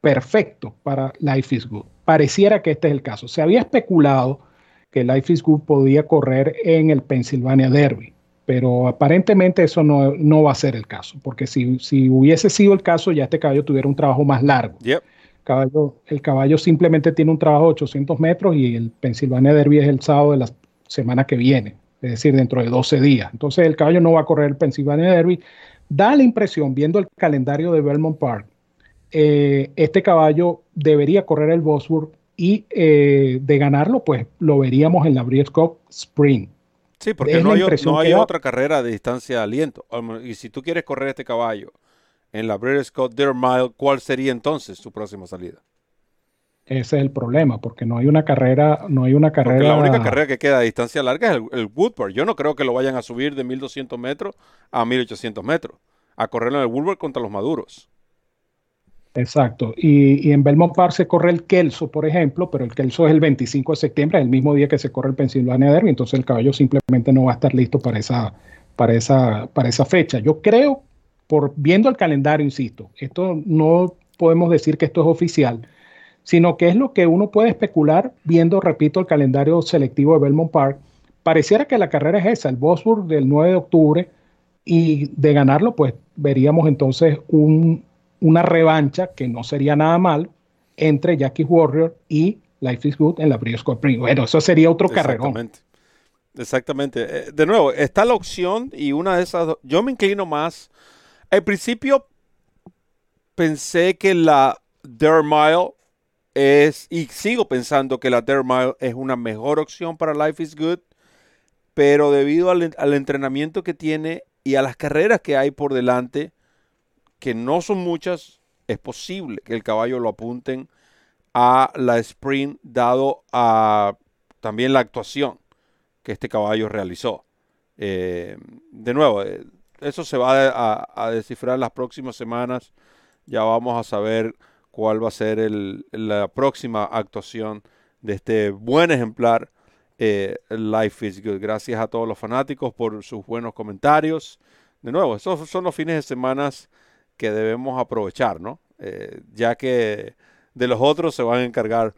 perfecto para Life is Good. Pareciera que este es el caso. Se había especulado que Life is Good podía correr en el Pennsylvania Derby, pero aparentemente eso no, no va a ser el caso, porque si, si, hubiese sido el caso, ya este caballo tuviera un trabajo más largo. Caballo, el caballo simplemente tiene un trabajo de 800 metros y el Pennsylvania Derby es el sábado de la semana que viene es decir, dentro de 12 días. Entonces el caballo no va a correr el Pennsylvania Derby. Da la impresión, viendo el calendario de Belmont Park, eh, este caballo debería correr el Bosworth y eh, de ganarlo, pues lo veríamos en la Breeders' Cup Spring. Sí, porque no hay, otra carrera de distancia de aliento. Y si tú quieres correr este caballo en la Deer Mile, ¿cuál sería entonces su próxima salida? Ese es el problema, porque no hay una carrera, no hay una carrera. la única carrera que queda a distancia larga es el, Woodward. Yo no creo que lo vayan a subir de 1200 metros a 1800 metros, a correr en el Woodward contra los maduros. Exacto. Y, en Belmont Park se corre el Kelso, por ejemplo, pero el Kelso es el 25 de septiembre, el mismo día que se corre el Pennsylvania Derby, entonces el caballo simplemente no va a estar listo para esa, para esa, para esa fecha. Yo creo, por viendo el calendario, insisto, esto no podemos decir que esto es oficial, sino que es lo que uno puede especular viendo, repito, el calendario selectivo de Belmont Park. Pareciera que la carrera es esa, el Bosworth del 9 de octubre, y de ganarlo, pues veríamos entonces una revancha que no sería nada mal entre Jackie Warrior y Life is Good en la Breeders' Cup Bueno, eso sería otro carrerón. Exactamente. Eh, de nuevo, está la opción y una de esas, yo me inclino más. Al principio pensé que la Mile es, y sigo pensando que la Mile es una mejor opción para Life is Good, pero debido al, entrenamiento que tiene y a las carreras que hay por delante, que no son muchas, es posible que el caballo lo apunten a la sprint, dado a también la actuación que este caballo realizó. Eh, de nuevo, eh, eso se va a, a, descifrar las próximas semanas. Ya vamos a saber cuál va a ser la próxima actuación de este buen ejemplar eh, Life is Good. Gracias a todos los fanáticos por sus buenos comentarios. De nuevo, esos son los fines de semana que debemos aprovechar, ¿no? Eh, ya que de los otros se van a encargar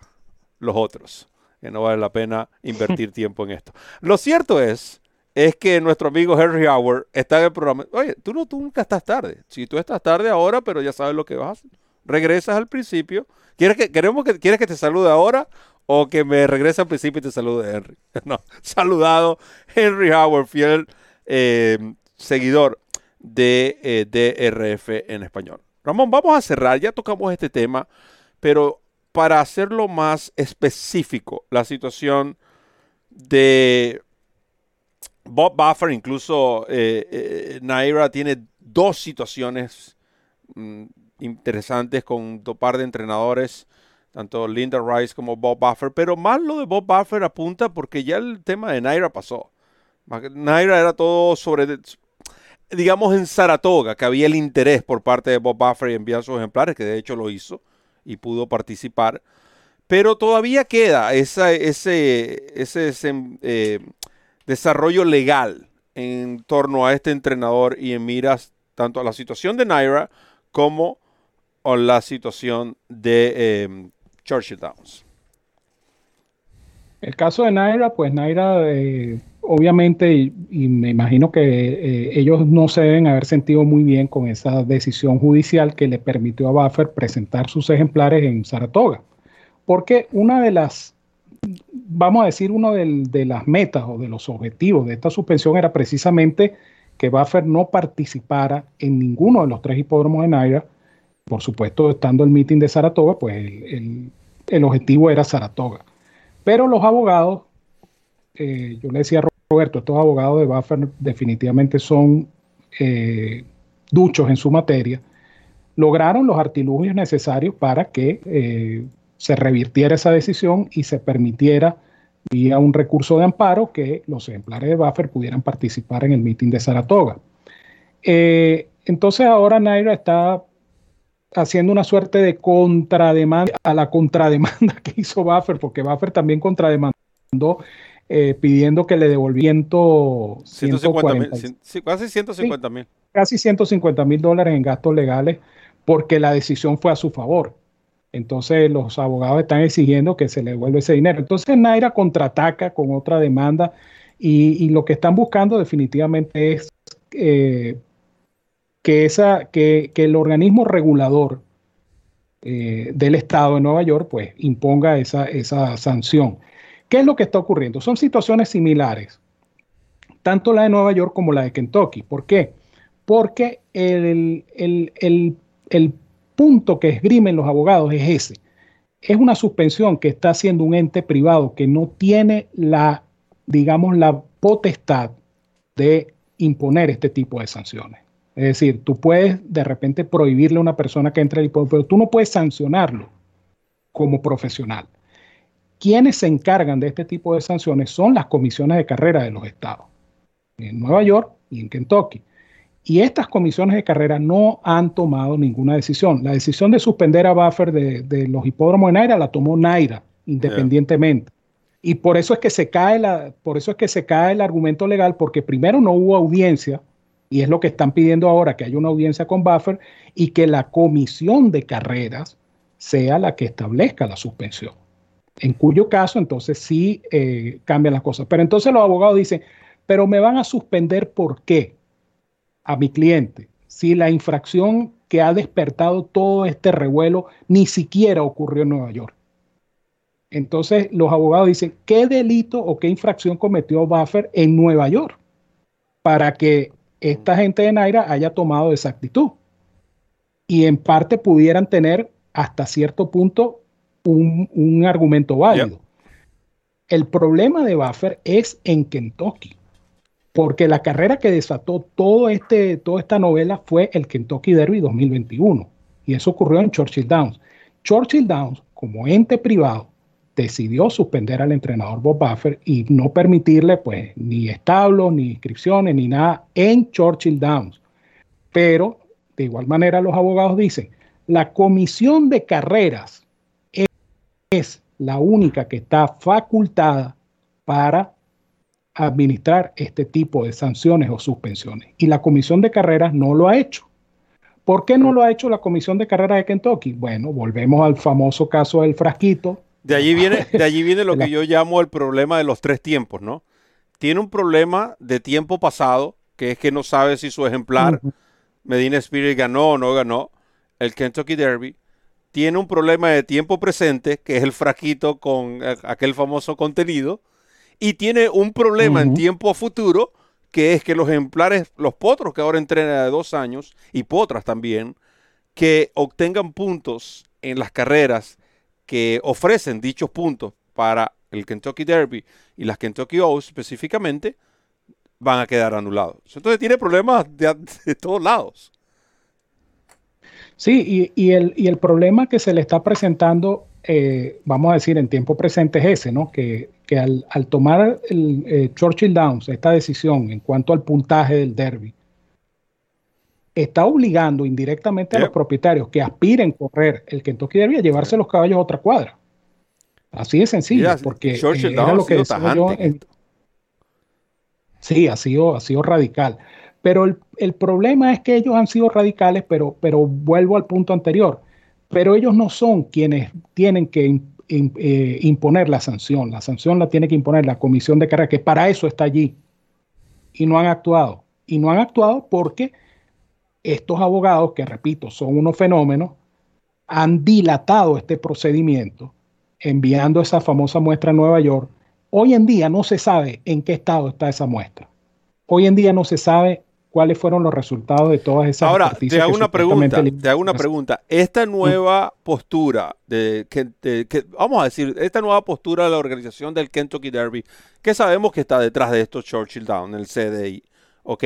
los otros, que no vale la pena invertir tiempo en esto. Lo cierto es, es que nuestro amigo Henry Howard está en el programa. Oye, tú, no, tú nunca estás tarde. Si tú estás tarde ahora, pero ya sabes lo que vas a hacer regresas al principio. ¿Quieres que, queremos que, ¿Quieres que te salude ahora o que me regrese al principio y te salude Henry? No, saludado Henry Howard, fiel eh, seguidor de eh, DRF en español. Ramón, vamos a cerrar, ya tocamos este tema, pero para hacerlo más específico, la situación de Bob Buffer, incluso eh, Naira tiene dos situaciones mm, interesantes con un par de entrenadores, tanto Linda Rice como Bob Buffer, pero más lo de Bob Buffer apunta porque ya el tema de Naira pasó. Naira era todo sobre, digamos, en Saratoga, que había el interés por parte de Bob Buffer y enviar sus ejemplares, que de hecho lo hizo y pudo participar. Pero todavía queda esa, ese, ese, eh, desarrollo legal en torno a este entrenador y en miras tanto a la situación de Naira como o la situación de eh, Churchill Downs? El caso de Naira, pues Naira, eh, obviamente, y, me imagino que eh, ellos no se deben haber sentido muy bien con esa decisión judicial que le permitió a Buffer presentar sus ejemplares en Saratoga. Porque una de las, vamos a decir, una de las metas o de los objetivos de esta suspensión era precisamente que Buffer no participara en ninguno de los tres hipódromos de Naira por supuesto, estando el meeting de Saratoga, pues el, objetivo era Saratoga. Pero los abogados, eh, yo le decía a Roberto, estos abogados de Buffer definitivamente son eh, duchos en su materia, lograron los artilugios necesarios para que eh, se revirtiera esa decisión y se permitiera, vía un recurso de amparo, que los ejemplares de Buffer pudieran participar en el meeting de Saratoga. entonces ahora Naira está haciendo una suerte de contrademanda a la contrademanda que hizo Buffer, porque Buffer también contrademandó eh, pidiendo que le devolvieran 150 mil, casi 150 mil. casi 150 mil dólares en gastos legales porque la decisión fue a su favor. Entonces los abogados están exigiendo que se le devuelva ese dinero. Entonces Naira contraataca con otra demanda y, lo que están buscando definitivamente es eh, que, esa, que, el organismo regulador eh, del Estado de Nueva York pues imponga esa, esa sanción. ¿Qué es lo que está ocurriendo? Son situaciones similares, tanto la de Nueva York como la de Kentucky. ¿Por qué? Porque el, el punto que esgrimen los abogados es ese. Es una suspensión que está haciendo un ente privado que no tiene la, digamos, la potestad de imponer este tipo de sanciones. Es decir, tú puedes de repente prohibirle a una persona que entre, pero tú no puedes sancionarlo como profesional. Quienes se encargan de este tipo de sanciones son las comisiones de carrera de los estados, en Nueva York y en Kentucky. Y estas comisiones de carrera no han tomado ninguna decisión. La decisión de suspender a Buffer de, los hipódromos de Naira la tomó Naira independientemente. Y por eso es que se cae la, por eso es que se cae el argumento legal, porque primero no hubo audiencia, y es lo que están pidiendo ahora, que haya una audiencia con Buffer y que la comisión de carreras sea la que establezca la suspensión. En cuyo caso, entonces sí eh, cambian las cosas. Pero entonces los abogados dicen, pero me van a suspender ¿por qué? A mi cliente si la infracción que ha despertado todo este revuelo ni siquiera ocurrió en Nueva York. Entonces los abogados dicen, ¿qué delito o qué infracción cometió Buffer en Nueva York para que esta gente de Naira haya tomado esa actitud? Y en parte pudieran tener hasta cierto punto un, argumento válido. El problema de Buffer es en Kentucky porque la carrera que desató todo este, toda esta novela fue el Kentucky Derby 2021, y eso ocurrió en Churchill Downs. Churchill Downs, como ente privado, decidió suspender al entrenador Bob Buffer y no permitirle pues ni establos, ni inscripciones, ni nada en Churchill Downs. Pero de igual manera los abogados dicen, la comisión de carreras es la única que está facultada para administrar este tipo de sanciones o suspensiones. Y la comisión de carreras no lo ha hecho. ¿Por qué no lo ha hecho la comisión de carreras de Kentucky? Bueno, volvemos al famoso caso del frasquito. De allí viene, de allí viene lo que yo llamo el problema de los tres tiempos, ¿no? Tiene un problema de tiempo pasado, que es que no sabe si su ejemplar Medina Spirit ganó o no ganó el Kentucky Derby. Tiene un problema de tiempo presente, que es el frasquito con eh, aquel famoso contenido y tiene un problema en tiempo futuro, que es que los ejemplares, los potros que ahora entrenan de dos años, y potras también, que obtengan puntos en las carreras que ofrecen dichos puntos para el Kentucky Derby y las Kentucky Oaks específicamente, van a quedar anulados. Entonces tiene problemas de, todos lados. Sí, y, el, y, el, problema que se le está presentando, eh, vamos a decir, en tiempo presente es ese, ¿no? Que que al, tomar el eh, Churchill Downs esta decisión en cuanto al puntaje del derby, está obligando indirectamente a los propietarios que aspiren a correr el Kentucky Derby a llevarse los caballos a otra cuadra. Así de sencillo, porque eh, era lo que decía yo. sí, ha sido, ha sido radical. Pero el, problema es que ellos han sido radicales, pero, pero vuelvo al punto anterior. Pero ellos no son quienes tienen que eh, imponer la sanción. La sanción la tiene que imponer la comisión de carrera, que para eso está allí. Y no han actuado. Y no han actuado porque estos abogados, que repito, son unos fenómenos, han dilatado este procedimiento enviando esa famosa muestra a Nueva York. Hoy en día no se sabe en qué estado está esa muestra. Hoy en día no se sabe cuáles fueron los resultados de todas esas Ahora, te hago una pregunta, te hago una pregunta. Esta nueva postura de, que, vamos a decir, esta nueva postura de la organización del Kentucky Derby, que sabemos que está detrás de esto Churchill Down, el CDI, ¿ok?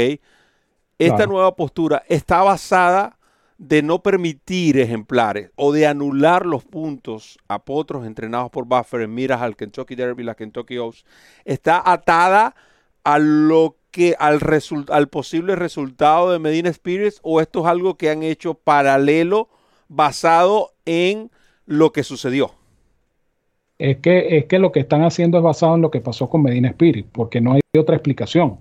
Esta nueva postura está basada de no permitir ejemplares o de anular los puntos a potros entrenados por Buffer en miras al Kentucky Derby, la Kentucky Oaks, está atada a lo que al, al posible resultado de Medina Spirits o esto es algo que han hecho paralelo basado en lo que sucedió? Es que, es que lo que están haciendo es basado en lo que pasó con Medina Spirit, porque no hay otra explicación.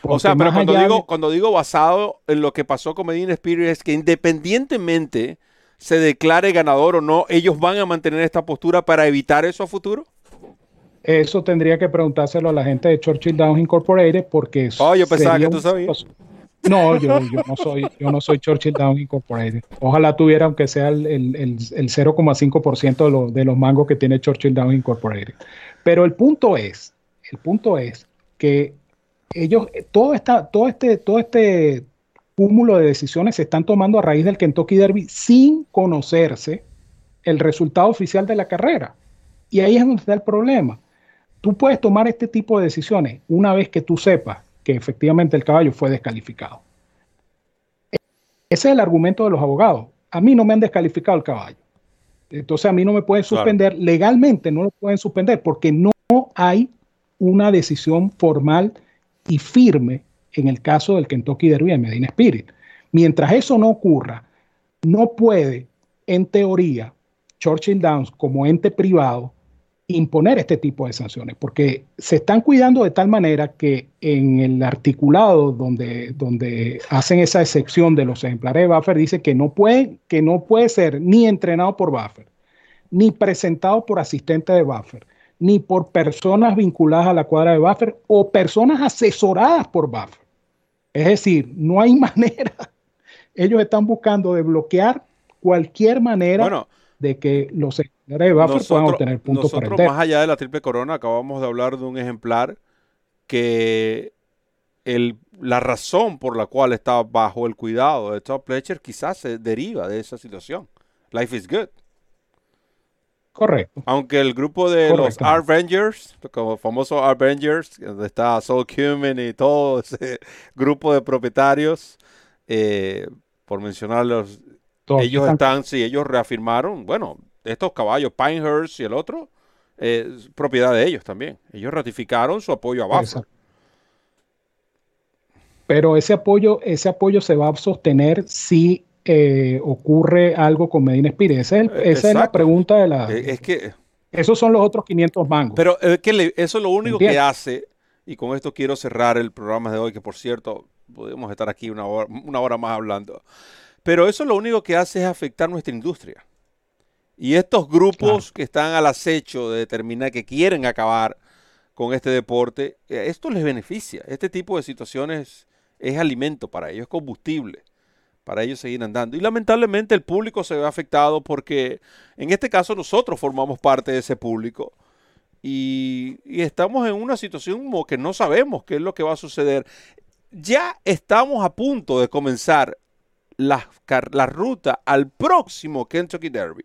o sea, pero cuando digo, cuando digo basado en lo que pasó con Medina Spirit es que independientemente se declare ganador o no, ellos van a mantener esta postura para evitar eso a futuro. Eso tendría que preguntárselo a la gente de Churchill Downs Incorporated porque... Oh, yo pensaba que tú sabías. No, yo, no soy, yo no soy Churchill Downs Incorporated. Ojalá tuviera, aunque sea el, el, el, 0,5% de, los, de los mangos que tiene Churchill Downs Incorporated. Pero el punto es, el punto es que ellos, todo, esta, todo, este, todo este cúmulo de decisiones se están tomando a raíz del Kentucky Derby sin conocerse el resultado oficial de la carrera. Y ahí es donde está el problema. Tú puedes tomar este tipo de decisiones una vez que tú sepas que efectivamente el caballo fue descalificado. Ese es el argumento de los abogados. A mí no me han descalificado el caballo. Entonces a mí no me pueden suspender, legalmente no lo pueden suspender porque no hay una decisión formal y firme en el caso del Kentucky Derby de Medina Spirit. Mientras eso no ocurra, no puede, en teoría, Churchill Downs como ente privado imponer este tipo de sanciones, porque se están cuidando de tal manera que en el articulado donde, donde hacen esa excepción de los ejemplares de Buffer, dice que no, puede, que no puede ser ni entrenado por Buffer, ni presentado por asistente de Buffer, ni por personas vinculadas a la cuadra de Buffer o personas asesoradas por Buffer. Es decir, no hay manera. Ellos están buscando de bloquear cualquier manera de que los de Buffer puedan obtener puntos nosotros, más allá de la triple corona, acabamos de hablar de un ejemplar que el, la razón por la cual está bajo el cuidado de Top Pletcher quizás se deriva de esa situación. Life is good. Correcto. Aunque el grupo de los Avengers, como famoso Avengers, donde está Soul Cumin y todo ese grupo de propietarios, eh, por mencionarlos, ellos están, sí, ellos reafirmaron, bueno, estos caballos, Pinehurst y el otro, es propiedad de ellos también. Ellos ratificaron su apoyo a Buffer. Pero ese apoyo, ese apoyo se va a sostener si eh, ocurre algo con Medina Spirit. Esa es, la pregunta de la. Eh, es que. Esos son los otros 500 mangos. Pero que eso es lo único que hace, y con esto quiero cerrar el programa de hoy, que por cierto, podemos estar aquí una hora, una hora más hablando. Pero eso lo único que hace es afectar nuestra industria. Y estos grupos que están al acecho de determinar que quieren acabar con este deporte, eh, esto les beneficia. Este tipo de situaciones es alimento para ellos, es combustible para ellos seguir andando. Y lamentablemente el público se ve afectado porque en este caso nosotros formamos parte de ese público. Y, estamos en una situación como que no sabemos qué es lo que va a suceder. Ya estamos a punto de comenzar la, la ruta al próximo Kentucky Derby.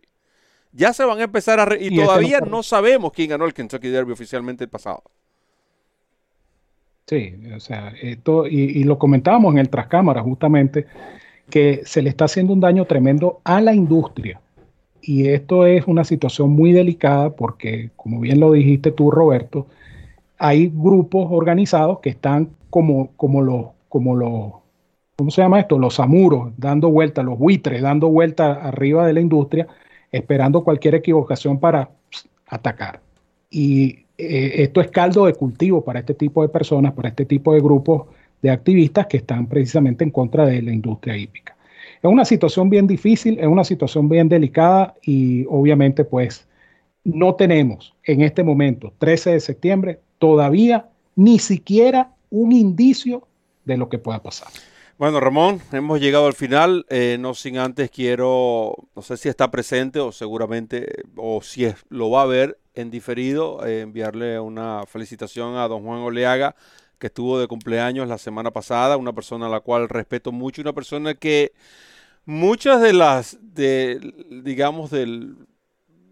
Ya se van a empezar a... y, todavía no, sabemos quién ganó el Kentucky Derby oficialmente el pasado. Sí, o sea, esto, y, lo comentábamos en el Trascámara justamente, que se le está haciendo un daño tremendo a la industria. Y esto es una situación muy delicada porque, como bien lo dijiste tú, Roberto, hay grupos organizados que están como, como los, como los, ¿cómo se llama esto? Los amuros, dando vuelta, los buitres, dando vuelta arriba de la industria, esperando cualquier equivocación para atacar. Y eh, esto es caldo de cultivo para este tipo de personas, para este tipo de grupos de activistas que están precisamente en contra de la industria hípica. Es una situación bien difícil, es una situación bien delicada y obviamente pues no tenemos en este momento, 13 de septiembre, todavía ni siquiera un indicio de lo que pueda pasar. Bueno, Ramón, hemos llegado al final. Eh, no sin antes quiero, no sé si está presente o seguramente, o si es, lo va a ver en diferido, eh, enviarle una felicitación a don Juan Oleaga, que estuvo de cumpleaños la semana pasada, una persona a la cual respeto mucho, una persona que muchas de las, de, digamos, de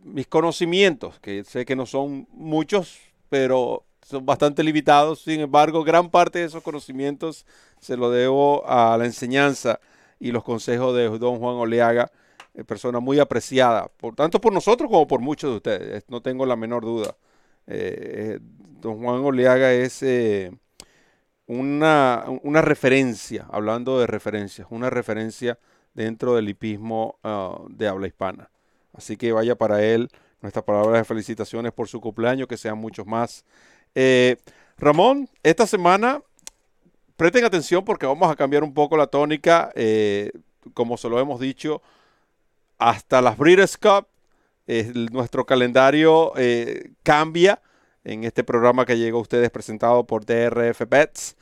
mis conocimientos, que sé que no son muchos, pero son bastante limitados, sin embargo, gran parte de esos conocimientos se lo debo a la enseñanza y los consejos de don Juan Oleaga, eh, persona muy apreciada, por tanto por nosotros como por muchos de ustedes, no tengo la menor duda. Eh, don Juan Oleaga es eh, una, una, referencia, hablando de referencias, una referencia dentro del hipismo ah, de habla hispana. Así que vaya para él nuestras palabras de felicitaciones por su cumpleaños, que sean muchos más. Eh, Ramón, esta semana presten atención porque vamos a cambiar un poco la tónica, eh, como se lo hemos dicho, hasta las Breeders' Cup. nuestro calendario eh, cambia en este programa que llega a ustedes presentado por DRF Bets.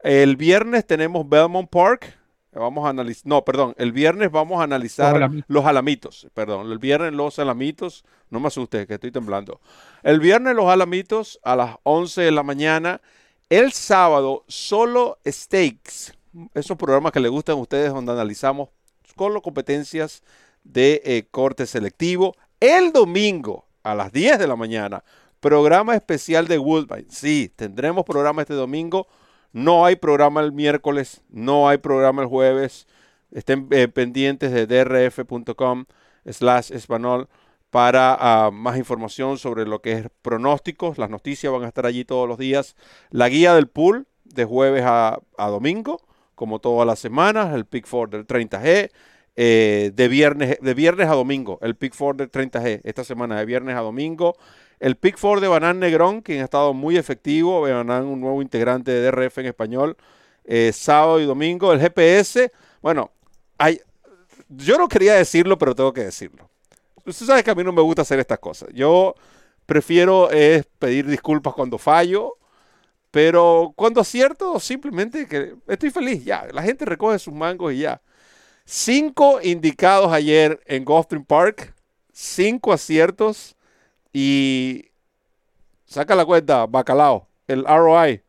El viernes tenemos Belmont Park. Vamos a analizar, no, perdón, el viernes vamos a analizar los, alamitos. Perdón, el viernes los alamitos, no me asuste que estoy temblando. El viernes los alamitos a las 11 de la mañana. El sábado solo stakes, esos programas que les gustan a ustedes donde analizamos con las competencias de eh, corte selectivo. El domingo a las 10 de la mañana, programa especial de Woodbine. Sí, tendremos programa este domingo no hay programa el miércoles, no hay programa el jueves. Estén eh, pendientes de drf.com slash español para ah, más información sobre lo que es pronósticos. Las noticias van a estar allí todos los días. La guía del pool de jueves a, domingo, como todas las semanas. El Pick 4 del 30G. Eh, de, viernes, de viernes a domingo, el Pick 4 del 30G. Esta semana de viernes a domingo. El Pick 4 de Banan Negrón, quien ha estado muy efectivo. Banan, un nuevo integrante de DRF en español. Eh, sábado y domingo. El GPS, bueno, hay, yo no quería decirlo, pero tengo que decirlo. Usted sabe que a mí no me gusta hacer estas cosas. Yo prefiero es pedir disculpas cuando fallo, pero cuando acierto, simplemente que estoy feliz. Ya, la gente recoge sus mangos y ya. Cinco indicados ayer en Gulfstream Park, cinco aciertos y saca la cuenta, bacalao, el ROI,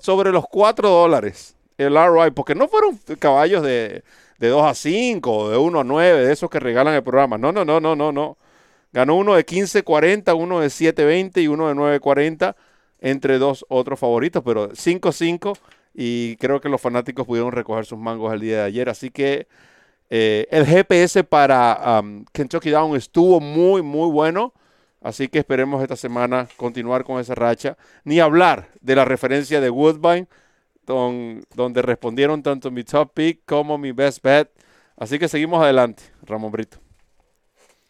sobre los 4 dólares. El ROI, porque no fueron caballos de, de 2 a 5, de 1 a 9, de esos que regalan el programa. No, no, no, no, no, no. Ganó uno de 15.40, uno de 7.20 y uno de 9.40 entre dos otros favoritos, pero 5-5 y creo que los fanáticos pudieron recoger sus mangos el día de ayer. Así que eh, el GPS para um, Kentucky Down estuvo muy, muy bueno. Así que esperemos esta semana continuar con esa racha. Ni hablar de la referencia de Woodbine, donde respondieron tanto mi top pick como mi best bet. Así que seguimos adelante, Ramón Brito.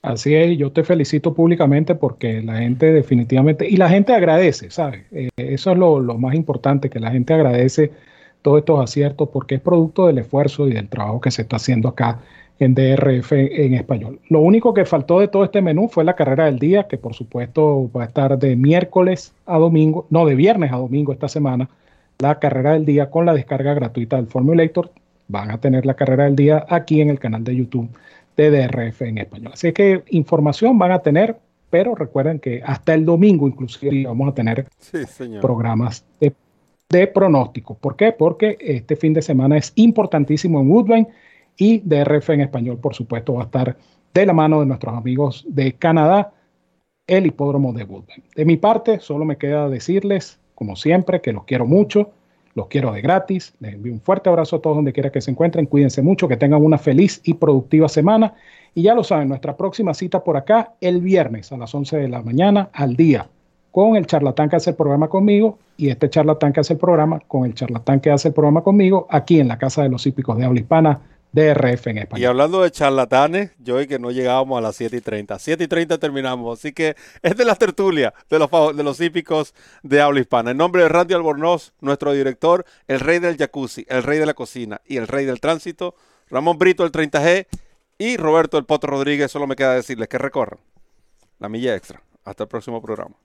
Así es, yo te felicito públicamente porque la gente definitivamente, y la gente agradece, ¿sabes? Eh, eso es lo, lo, más importante, que la gente agradece todos estos aciertos porque es producto del esfuerzo y del trabajo que se está haciendo acá en DRF en español. Lo único que faltó de todo este menú fue la carrera del día, que por supuesto va a estar de miércoles a domingo, no, de viernes a domingo esta semana, la carrera del día con la descarga gratuita del Formulator. Van a tener la carrera del día aquí en el canal de YouTube de DRF en español. Así que información van a tener, pero recuerden que hasta el domingo inclusive vamos a tener programas de, de pronóstico. ¿Por qué? Porque este fin de semana es importantísimo en Woodbine y DRF en español, por supuesto, va a estar de la mano de nuestros amigos de Canadá, el hipódromo de Woodbine. De mi parte, solo me queda decirles, como siempre, que los quiero mucho, los quiero de gratis. Les envío un fuerte abrazo a todos donde quiera que se encuentren. Cuídense mucho, que tengan una feliz y productiva semana. Y ya lo saben, nuestra próxima cita por acá el viernes a las 11 de la mañana al día con el charlatán que hace el programa conmigo y este charlatán que hace el programa con el charlatán que hace el programa conmigo aquí en la Casa de los Hípicos de Habla Hispana DRF en español. Y hablando de charlatanes, yo hoy que no llegábamos a las 7 y 30. 7 y 30 terminamos. Así que es de las tertulias de los, de los hípicos de habla hispana. En nombre de Randy Albornoz, nuestro director, el rey del jacuzzi, el rey de la cocina y el rey del tránsito, Ramón Brito, el 30G y Roberto el Poto Rodríguez, solo me queda decirles que recorran la milla extra. Hasta el próximo programa.